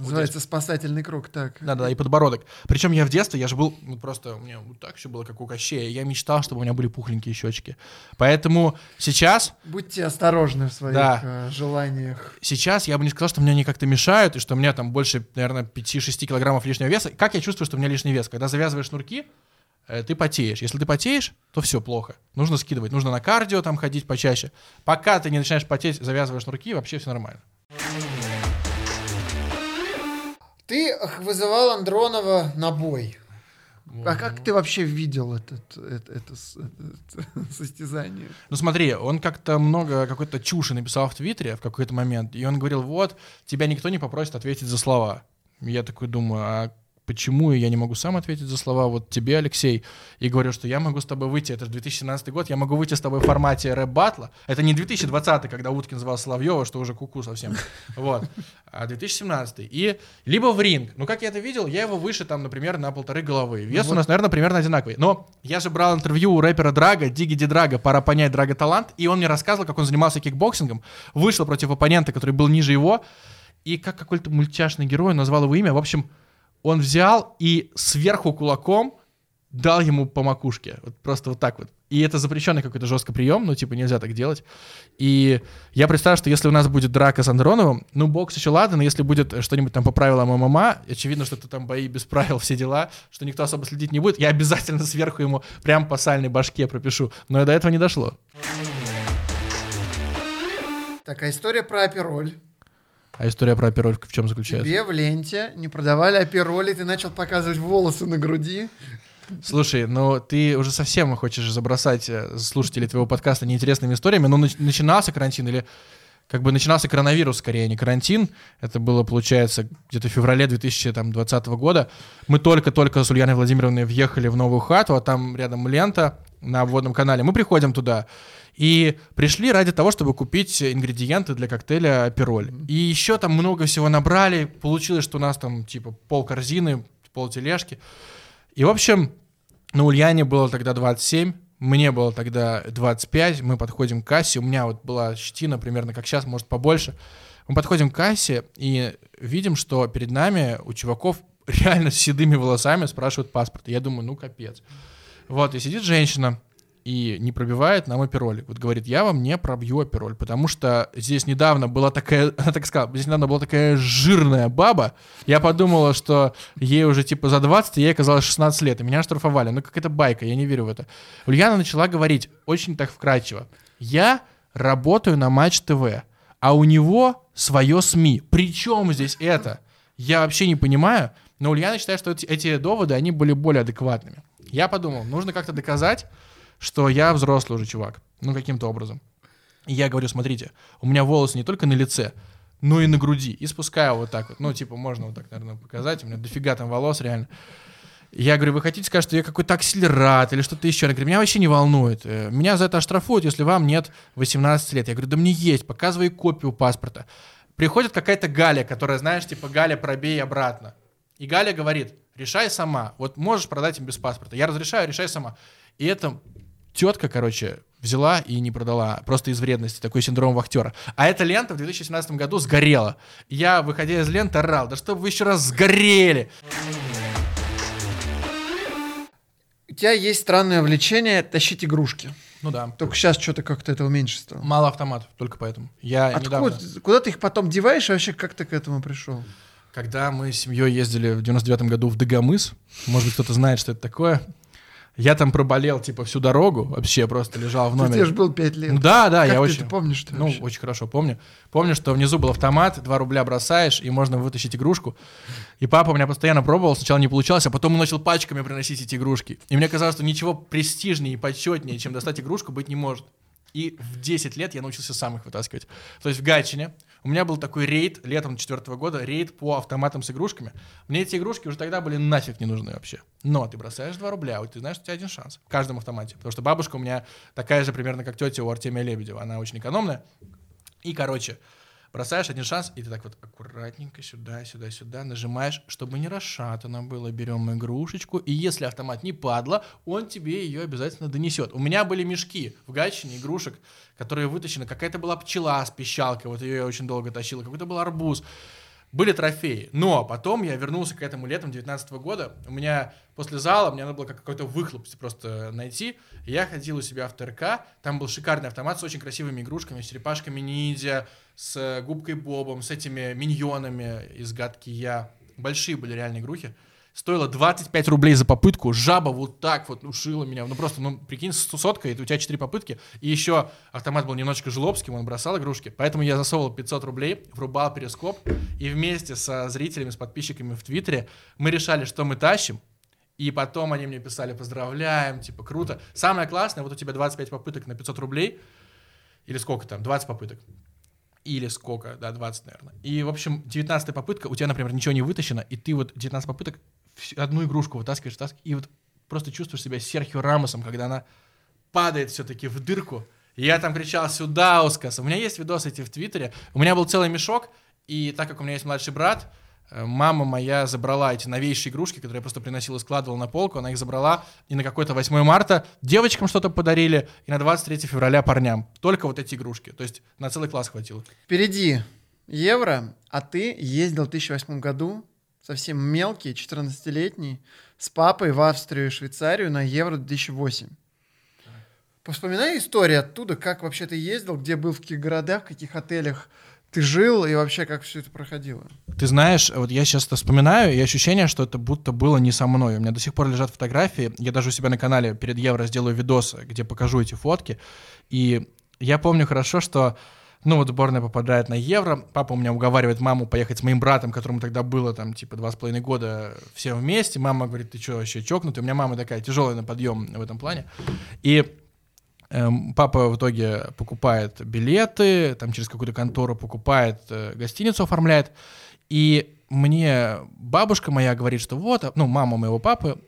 Называется спасательный круг, так. да, да, и подбородок. Причем я в детстве, я же был, ну, просто, у меня вот так все было, как у Кощея. Я мечтал, чтобы у меня были пухленькие щечки. Поэтому сейчас, Будьте осторожны в своих Да. э, желаниях. сейчас я бы не сказал, что мне они как-то мешают, и что у меня там больше, наверное, 5-6 килограммов лишнего веса. Как я чувствую, что у меня лишний вес? Когда завязываешь шнурки, э, ты потеешь. Если ты потеешь, то все плохо. Нужно скидывать. Нужно на кардио там ходить почаще. Пока ты не начинаешь потеть, завязываешь шнурки, вообще все нормально. Ты вызывал Андронова на бой. А как ты вообще видел этот, это, это это состязание? Ну смотри, он как-то много какой-то чуши написал в Твиттере в какой-то момент, и он говорил, вот, тебя никто не попросит ответить за слова. Я такой думаю, а почему я не могу сам ответить за слова вот тебе, Алексей, и говорю, что я могу с тобой выйти, это же 2017 год, я могу выйти с тобой в формате рэп-батла. Это не 2020, когда Уткин звал Соловьева, что уже куку совсем. Вот. А 2017. И либо в ринг. Ну, как я это видел, я его выше, там, например, на полторы головы. Вес у нас, наверное, примерно одинаковый. Но я же брал интервью у рэпера Драга, Диги Ди Драга, пора понять Драга талант, и он мне рассказывал, как он занимался кикбоксингом, вышел против оппонента, который был ниже его, и как какой-то мультяшный герой назвал его имя. В общем, он взял и сверху кулаком дал ему по макушке. Вот просто вот так вот. И это запрещенный какой-то жесткий прием, ну, типа, нельзя так делать. И я представляю, что если у нас будет драка с Андроновым, ну, бокс еще ладно, но если будет что-нибудь там по правилам ММА, очевидно, что это там бои без правил, все дела, что никто особо следить не будет, я обязательно сверху ему прям по сальной башке пропишу. Но и до этого не дошло. Такая история про апероль. А история про опероль в чем заключается? Тебе в ленте не продавали апероли, ты начал показывать волосы на груди. Слушай, ну ты уже совсем хочешь забросать э, слушателей твоего подкаста неинтересными историями. Ну, нач- начинался карантин или как бы начинался коронавирус, скорее, а не карантин. Это было, получается, где-то в феврале 2020 года. Мы только-только с Ульяной Владимировной въехали в новую хату, а там рядом лента на обводном канале. Мы приходим туда и пришли ради того, чтобы купить ингредиенты для коктейля Апероль. И еще там много всего набрали. Получилось, что у нас там типа пол корзины, пол тележки. И, в общем, на Ульяне было тогда 27, мне было тогда 25, мы подходим к кассе, у меня вот была щетина примерно как сейчас, может побольше. Мы подходим к кассе и видим, что перед нами у чуваков реально с седыми волосами спрашивают паспорт. И я думаю, ну капец. Вот, и сидит женщина, и не пробивает нам опероль. Вот говорит, я вам не пробью опероль, потому что здесь недавно была такая, она так сказала, здесь недавно была такая жирная баба, я подумала, что ей уже типа за 20, и ей оказалось 16 лет, и меня штрафовали. Ну какая-то байка, я не верю в это. Ульяна начала говорить очень так вкрадчиво. Я работаю на Матч ТВ, а у него свое СМИ. Причем здесь это? Я вообще не понимаю, но Ульяна считает, что эти, эти доводы, они были более адекватными. Я подумал, нужно как-то доказать, что я взрослый уже чувак, ну каким-то образом. И я говорю, смотрите, у меня волосы не только на лице, но и на груди. И спускаю вот так вот. Ну, типа, можно вот так, наверное, показать. У меня дофига там волос, реально. Я говорю, вы хотите сказать, что я какой-то акселерат или что-то еще? Она говорит, меня вообще не волнует. Э, Меня за это оштрафуют, если вам нет 18 лет. Я говорю, да мне есть, показывай копию паспорта. Приходит какая-то Галя, которая, знаешь, типа, Галя, пробей обратно. И Галя говорит, решай сама. Вот можешь продать им без паспорта. Я разрешаю, решай сама. И это тетка, короче, взяла и не продала, просто из вредности, такой синдром вахтера. А эта лента в 2017 году сгорела. Я, выходя из ленты, орал, да чтобы вы еще раз сгорели. У тебя есть странное влечение тащить игрушки. Ну да. Только сейчас что-то как-то это меньше стало. Мало автоматов, только поэтому. Я недавно, Откуда, куда ты их потом деваешь и вообще как ты к этому пришел? Когда мы с семьей ездили в 99 году в Дагомыс, может быть, кто-то знает, что это такое, я там проболел, типа, всю дорогу, вообще просто лежал в номере. Тебе же был 5 лет. Ну да, да, Как я ты очень... это помнишь, что Ну, вообще? очень хорошо помню. Помню, что внизу был автомат, 2 рубля бросаешь, и можно вытащить игрушку. И папа у меня постоянно пробовал, сначала не получалось, а потом он начал пачками приносить эти игрушки. И мне казалось, что ничего престижнее и почетнее, чем достать игрушку, быть не может. И в 10 лет я научился сам их вытаскивать. То есть в Гатчине у меня был такой рейд летом четвертого года, рейд по автоматам с игрушками. Мне эти игрушки уже тогда были нафиг не нужны вообще. Но ты бросаешь 2 рубля, вот ты знаешь, что у тебя один шанс в каждом автомате. Потому что бабушка у меня такая же примерно, как тетя у Артемия Лебедева. Она очень экономная. И, короче, бросаешь один шанс, и ты так вот аккуратненько сюда, сюда, сюда нажимаешь, чтобы не расшатано было. Берем игрушечку, и если автомат не падла, он тебе ее обязательно донесет. У меня были мешки в Гатчине игрушек, которые вытащены. Какая-то была пчела с пищалкой, вот ее я очень долго тащил. Какой-то был арбуз. Были трофеи. Но потом я вернулся к этому летом 19 года. У меня после зала, мне надо было как- какой-то выхлоп просто найти. Я ходил у себя в ТРК. Там был шикарный автомат с очень красивыми игрушками, с черепашками ниндзя, с э, губкой Бобом, с этими миньонами из гадки я. Большие были реальные игрухи. Стоило 25 рублей за попытку. Жаба вот так вот ушила меня. Ну просто, ну прикинь, с соткой, это у тебя 4 попытки. И еще автомат был немножечко жлобским, он бросал игрушки. Поэтому я засовывал 500 рублей, врубал перископ. И вместе со зрителями, с подписчиками в Твиттере мы решали, что мы тащим. И потом они мне писали, поздравляем, типа, круто. Самое классное, вот у тебя 25 попыток на 500 рублей. Или сколько там? 20 попыток. Или сколько, да, 20, наверное. И, в общем, 19 попытка, у тебя, например, ничего не вытащено, и ты вот 19 попыток одну игрушку вытаскиваешь, вытаскиваешь, и вот просто чувствуешь себя Серхио Рамосом, когда она падает все-таки в дырку. Я там кричал «Сюда, Ускас!» У меня есть видосы эти в Твиттере. У меня был целый мешок, и так как у меня есть младший брат, э, мама моя забрала эти новейшие игрушки, которые я просто приносил и складывал на полку, она их забрала, и на какой-то 8 марта девочкам что-то подарили, и на 23 февраля парням. Только вот эти игрушки. То есть на целый класс хватило. Впереди евро, а ты ездил в 2008 году, совсем мелкий, 14-летний, с папой в Австрию и Швейцарию на евро 2008. Вспоминай истории оттуда, как вообще ты ездил, где был, в каких городах, в каких отелях ты жил и вообще как все это проходило. Ты знаешь, вот я сейчас это вспоминаю, и ощущение, что это будто было не со мной. У меня до сих пор лежат фотографии. Я даже у себя на канале перед Евро сделаю видосы, где покажу эти фотки. И я помню хорошо, что ну вот сборная попадает на Евро, папа у меня уговаривает маму поехать с моим братом, которому тогда было там типа два с половиной года, все вместе. Мама говорит, ты что, вообще чокнутый? У меня мама такая тяжелая на подъем в этом плане. И эм, папа в итоге покупает билеты, там через какую-то контору покупает, э, гостиницу оформляет. И мне бабушка моя говорит, что вот, ну, мама моего папы,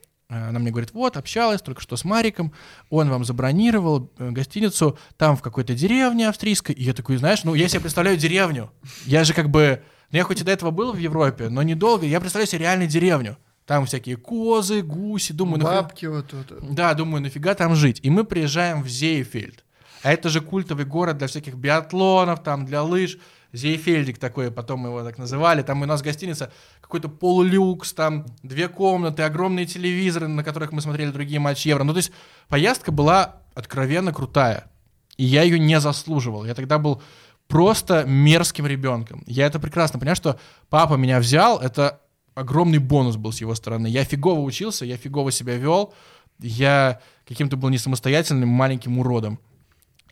она мне говорит, вот, общалась только что с Мариком, он вам забронировал э, гостиницу там в какой-то деревне австрийской. И я такой, знаешь, ну, я себе представляю деревню. Я же как бы, ну, я хоть и до этого был в Европе, но недолго, я представляю себе реально деревню. Там всякие козы, гуси, думаю, нафига- Бабки вот тут. да, думаю, нафига там жить. И мы приезжаем в Зейфельд. А это же культовый город для всяких биатлонов, там, для лыж. Зейфельдик такой, потом его так называли. Там у нас гостиница, какой-то полулюкс, там две комнаты, огромные телевизоры, на которых мы смотрели другие матчи Евро. Ну, то есть поездка была откровенно крутая. И я ее не заслуживал. Я тогда был просто мерзким ребенком. Я это прекрасно понимаю, что папа меня взял, это огромный бонус был с его стороны. Я фигово учился, я фигово себя вел, я каким-то был не самостоятельным маленьким уродом.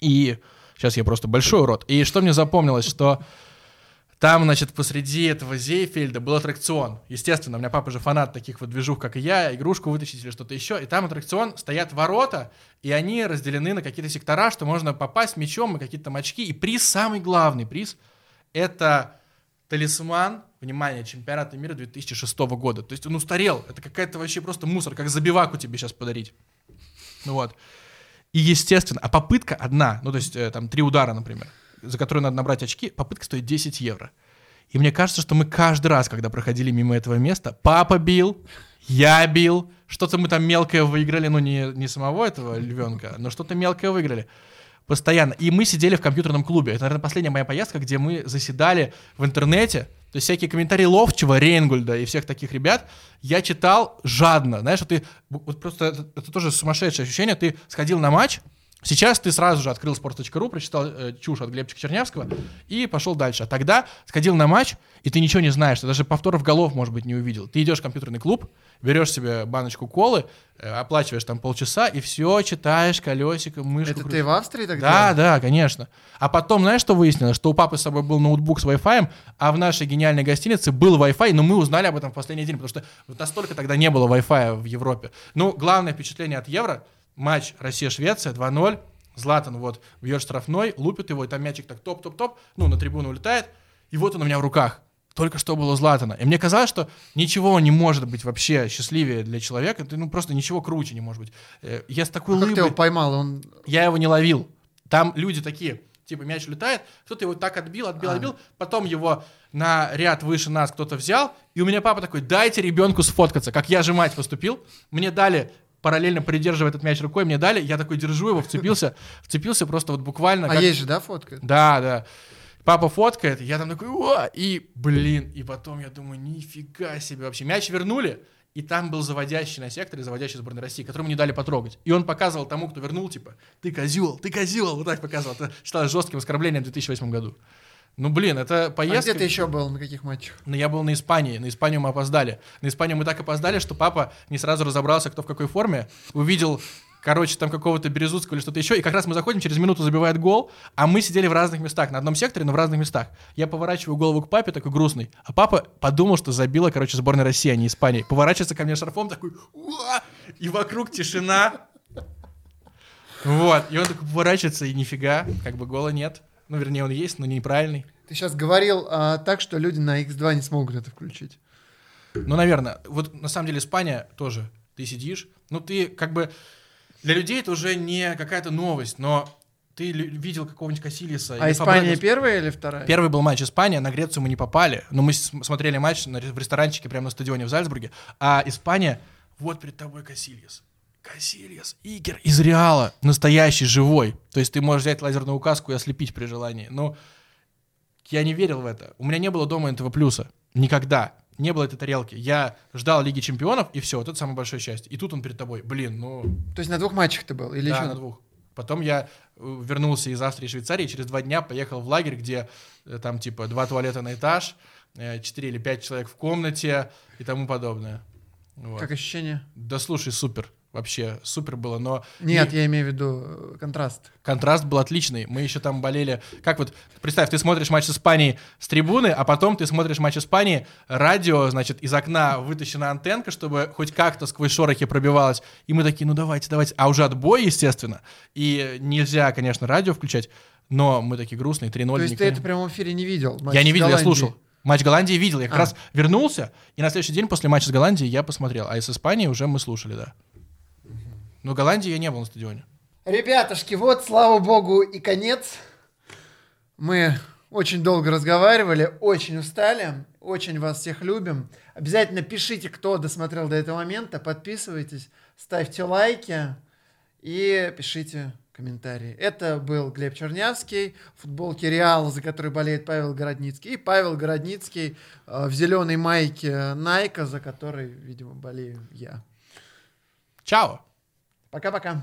И сейчас я просто большой урод. И что мне запомнилось, что там, значит, посреди этого Зейфельда был аттракцион. Естественно, у меня папа же фанат таких вот движух, как и я, игрушку вытащить или что-то еще. И там аттракцион, стоят ворота, и они разделены на какие-то сектора, что можно попасть мячом и какие-то там очки. И приз, самый главный приз, это талисман, внимание, чемпионата мира 2006 года. То есть он устарел. Это какая-то вообще просто мусор, как забиваку тебе сейчас подарить. Ну вот. И естественно, а попытка одна, ну то есть э, там три удара, например, за которые надо набрать очки, попытка стоит 10 евро. И мне кажется, что мы каждый раз, когда проходили мимо этого места, папа бил, я бил, что-то мы там мелкое выиграли, ну не, не самого этого львенка, но что-то мелкое выиграли. Постоянно. И мы сидели в компьютерном клубе. Это, наверное, последняя моя поездка, где мы заседали в интернете. То есть всякие комментарии Ловчева, Рейнгольда и всех таких ребят я читал жадно. Знаешь, вот ты вот просто это, это тоже сумасшедшее ощущение. Ты сходил на матч, Сейчас ты сразу же открыл sport.ru, прочитал э, чушь от Глебчика Чернявского и пошел дальше. А тогда сходил на матч, и ты ничего не знаешь, ты даже повторов голов, может быть, не увидел. Ты идешь в компьютерный клуб, берешь себе баночку колы, э, оплачиваешь там полчаса, и все читаешь колесиком, мышку. Это крутишь. ты в Австрии тогда? Да, да, конечно. А потом, знаешь, что выяснилось? Что у папы с собой был ноутбук с Wi-Fi, а в нашей гениальной гостинице был Wi-Fi, но мы узнали об этом в последний день, потому что вот настолько тогда не было Wi-Fi в Европе. Ну, главное впечатление от Евро — матч Россия-Швеция 2-0, Златан вот бьет штрафной, лупит его, и там мячик так топ-топ-топ, ну, на трибуну улетает, и вот он у меня в руках. Только что было Златана. И мне казалось, что ничего не может быть вообще счастливее для человека. Ну, просто ничего круче не может быть. Э, Я с такой А как ты улыбкой... его поймал? Он... Я его не ловил. Там люди такие, типа мяч улетает, кто-то его так отбил, отбил, А. отбил, потом его на ряд выше нас кто-то взял, и у меня папа такой, дайте ребенку сфоткаться, как я же мать поступил. Мне дали параллельно придерживая этот мяч рукой, мне дали, я такой держу его, вцепился, вцепился просто вот буквально. А как- есть же, да, фотка? Да, да. Папа фоткает, я там такой, «Уа!» и, блин, и потом я думаю, нифига себе вообще. Мяч вернули, и там был заводящий на секторе, заводящий сборной России, которому не дали потрогать. И он показывал тому, кто вернул, типа, ты козел, ты козел, вот так показывал. Это считалось жестким оскорблением в 2008 году. Ну, блин, это А поездка... где ты еще был? На каких матчах? Но я был на Испании. На Испанию мы опоздали. На Испанию мы так опоздали, что папа не сразу разобрался, кто в какой форме. Увидел, короче, там какого-то Березутского или что-то еще. И как раз мы заходим, через минуту забивает гол, а мы сидели в разных местах. На одном секторе, но в разных местах. Я поворачиваю голову к папе, такой грустный. А папа подумал, что забила, короче, сборная России, а не Испании. Поворачивается ко мне шарфом, такой, «Уа!» и вокруг тишина. Вот. И он такой поворачивается, и нифига, как бы гола нет. Ну, вернее, он есть, но неправильный. Ты сейчас говорил а, так, что люди на X2 не смогут это включить. Ну, наверное. Вот на самом деле Испания тоже. Ты сидишь, ну ты как бы... Для людей это уже не какая-то новость, но ты видел какого-нибудь Касилиса. А Испания Фабрегас. первая или вторая? Первый был матч Испания, на Грецию мы не попали, но мы смотрели матч в ресторанчике прямо на стадионе в Зальцбурге, а Испания, вот перед тобой Касильес. Касильес, Игер из Реала, настоящий, живой. То есть ты можешь взять лазерную указку и ослепить при желании. Но я не верил в это. У меня не было дома НТВ плюса. Никогда. Не было этой тарелки. Я ждал Лиги Чемпионов, и все, вот это самое большое счастье. И тут он перед тобой. Блин, ну... То есть на двух матчах ты был? Или да, еще на двух. Потом я э, вернулся из Австрии и Швейцарии, через два дня поехал в лагерь, где э, там типа два туалета на этаж, э, четыре или пять человек в комнате и тому подобное. Вот. Как ощущение? Да слушай, супер. Вообще супер было, но... Нет, не- я имею в виду э, контраст. Контраст был отличный. Мы еще там болели. Как вот, представь, ты смотришь матч Испании с трибуны, а потом ты смотришь матч Испании, радио, значит, из окна вытащена антенка, чтобы хоть как-то сквозь шорохи пробивалось. И мы такие, ну давайте, давайте. А уже отбой, естественно. И нельзя, конечно, радио включать, но мы такие грустные, 3-0. То есть ты не- это в прямом эфире не видел? Я не с видел, я слушал. Матч Голландии видел. Я как А. раз вернулся, и на следующий день после матча с Голландией я посмотрел. А из Испании уже мы слушали, да. Но Голландии я не был на стадионе. Ребятушки, вот, слава богу, и конец. Мы очень долго разговаривали, очень устали, очень вас всех любим. Обязательно пишите, кто досмотрел до этого момента, подписывайтесь, ставьте лайки и пишите комментарии. Это был Глеб Чернявский, футболки Реала, за который болеет Павел Городницкий, и Павел Городницкий э, в зеленой майке Найка, за которой, видимо, болею я. Чао! Пока-пока.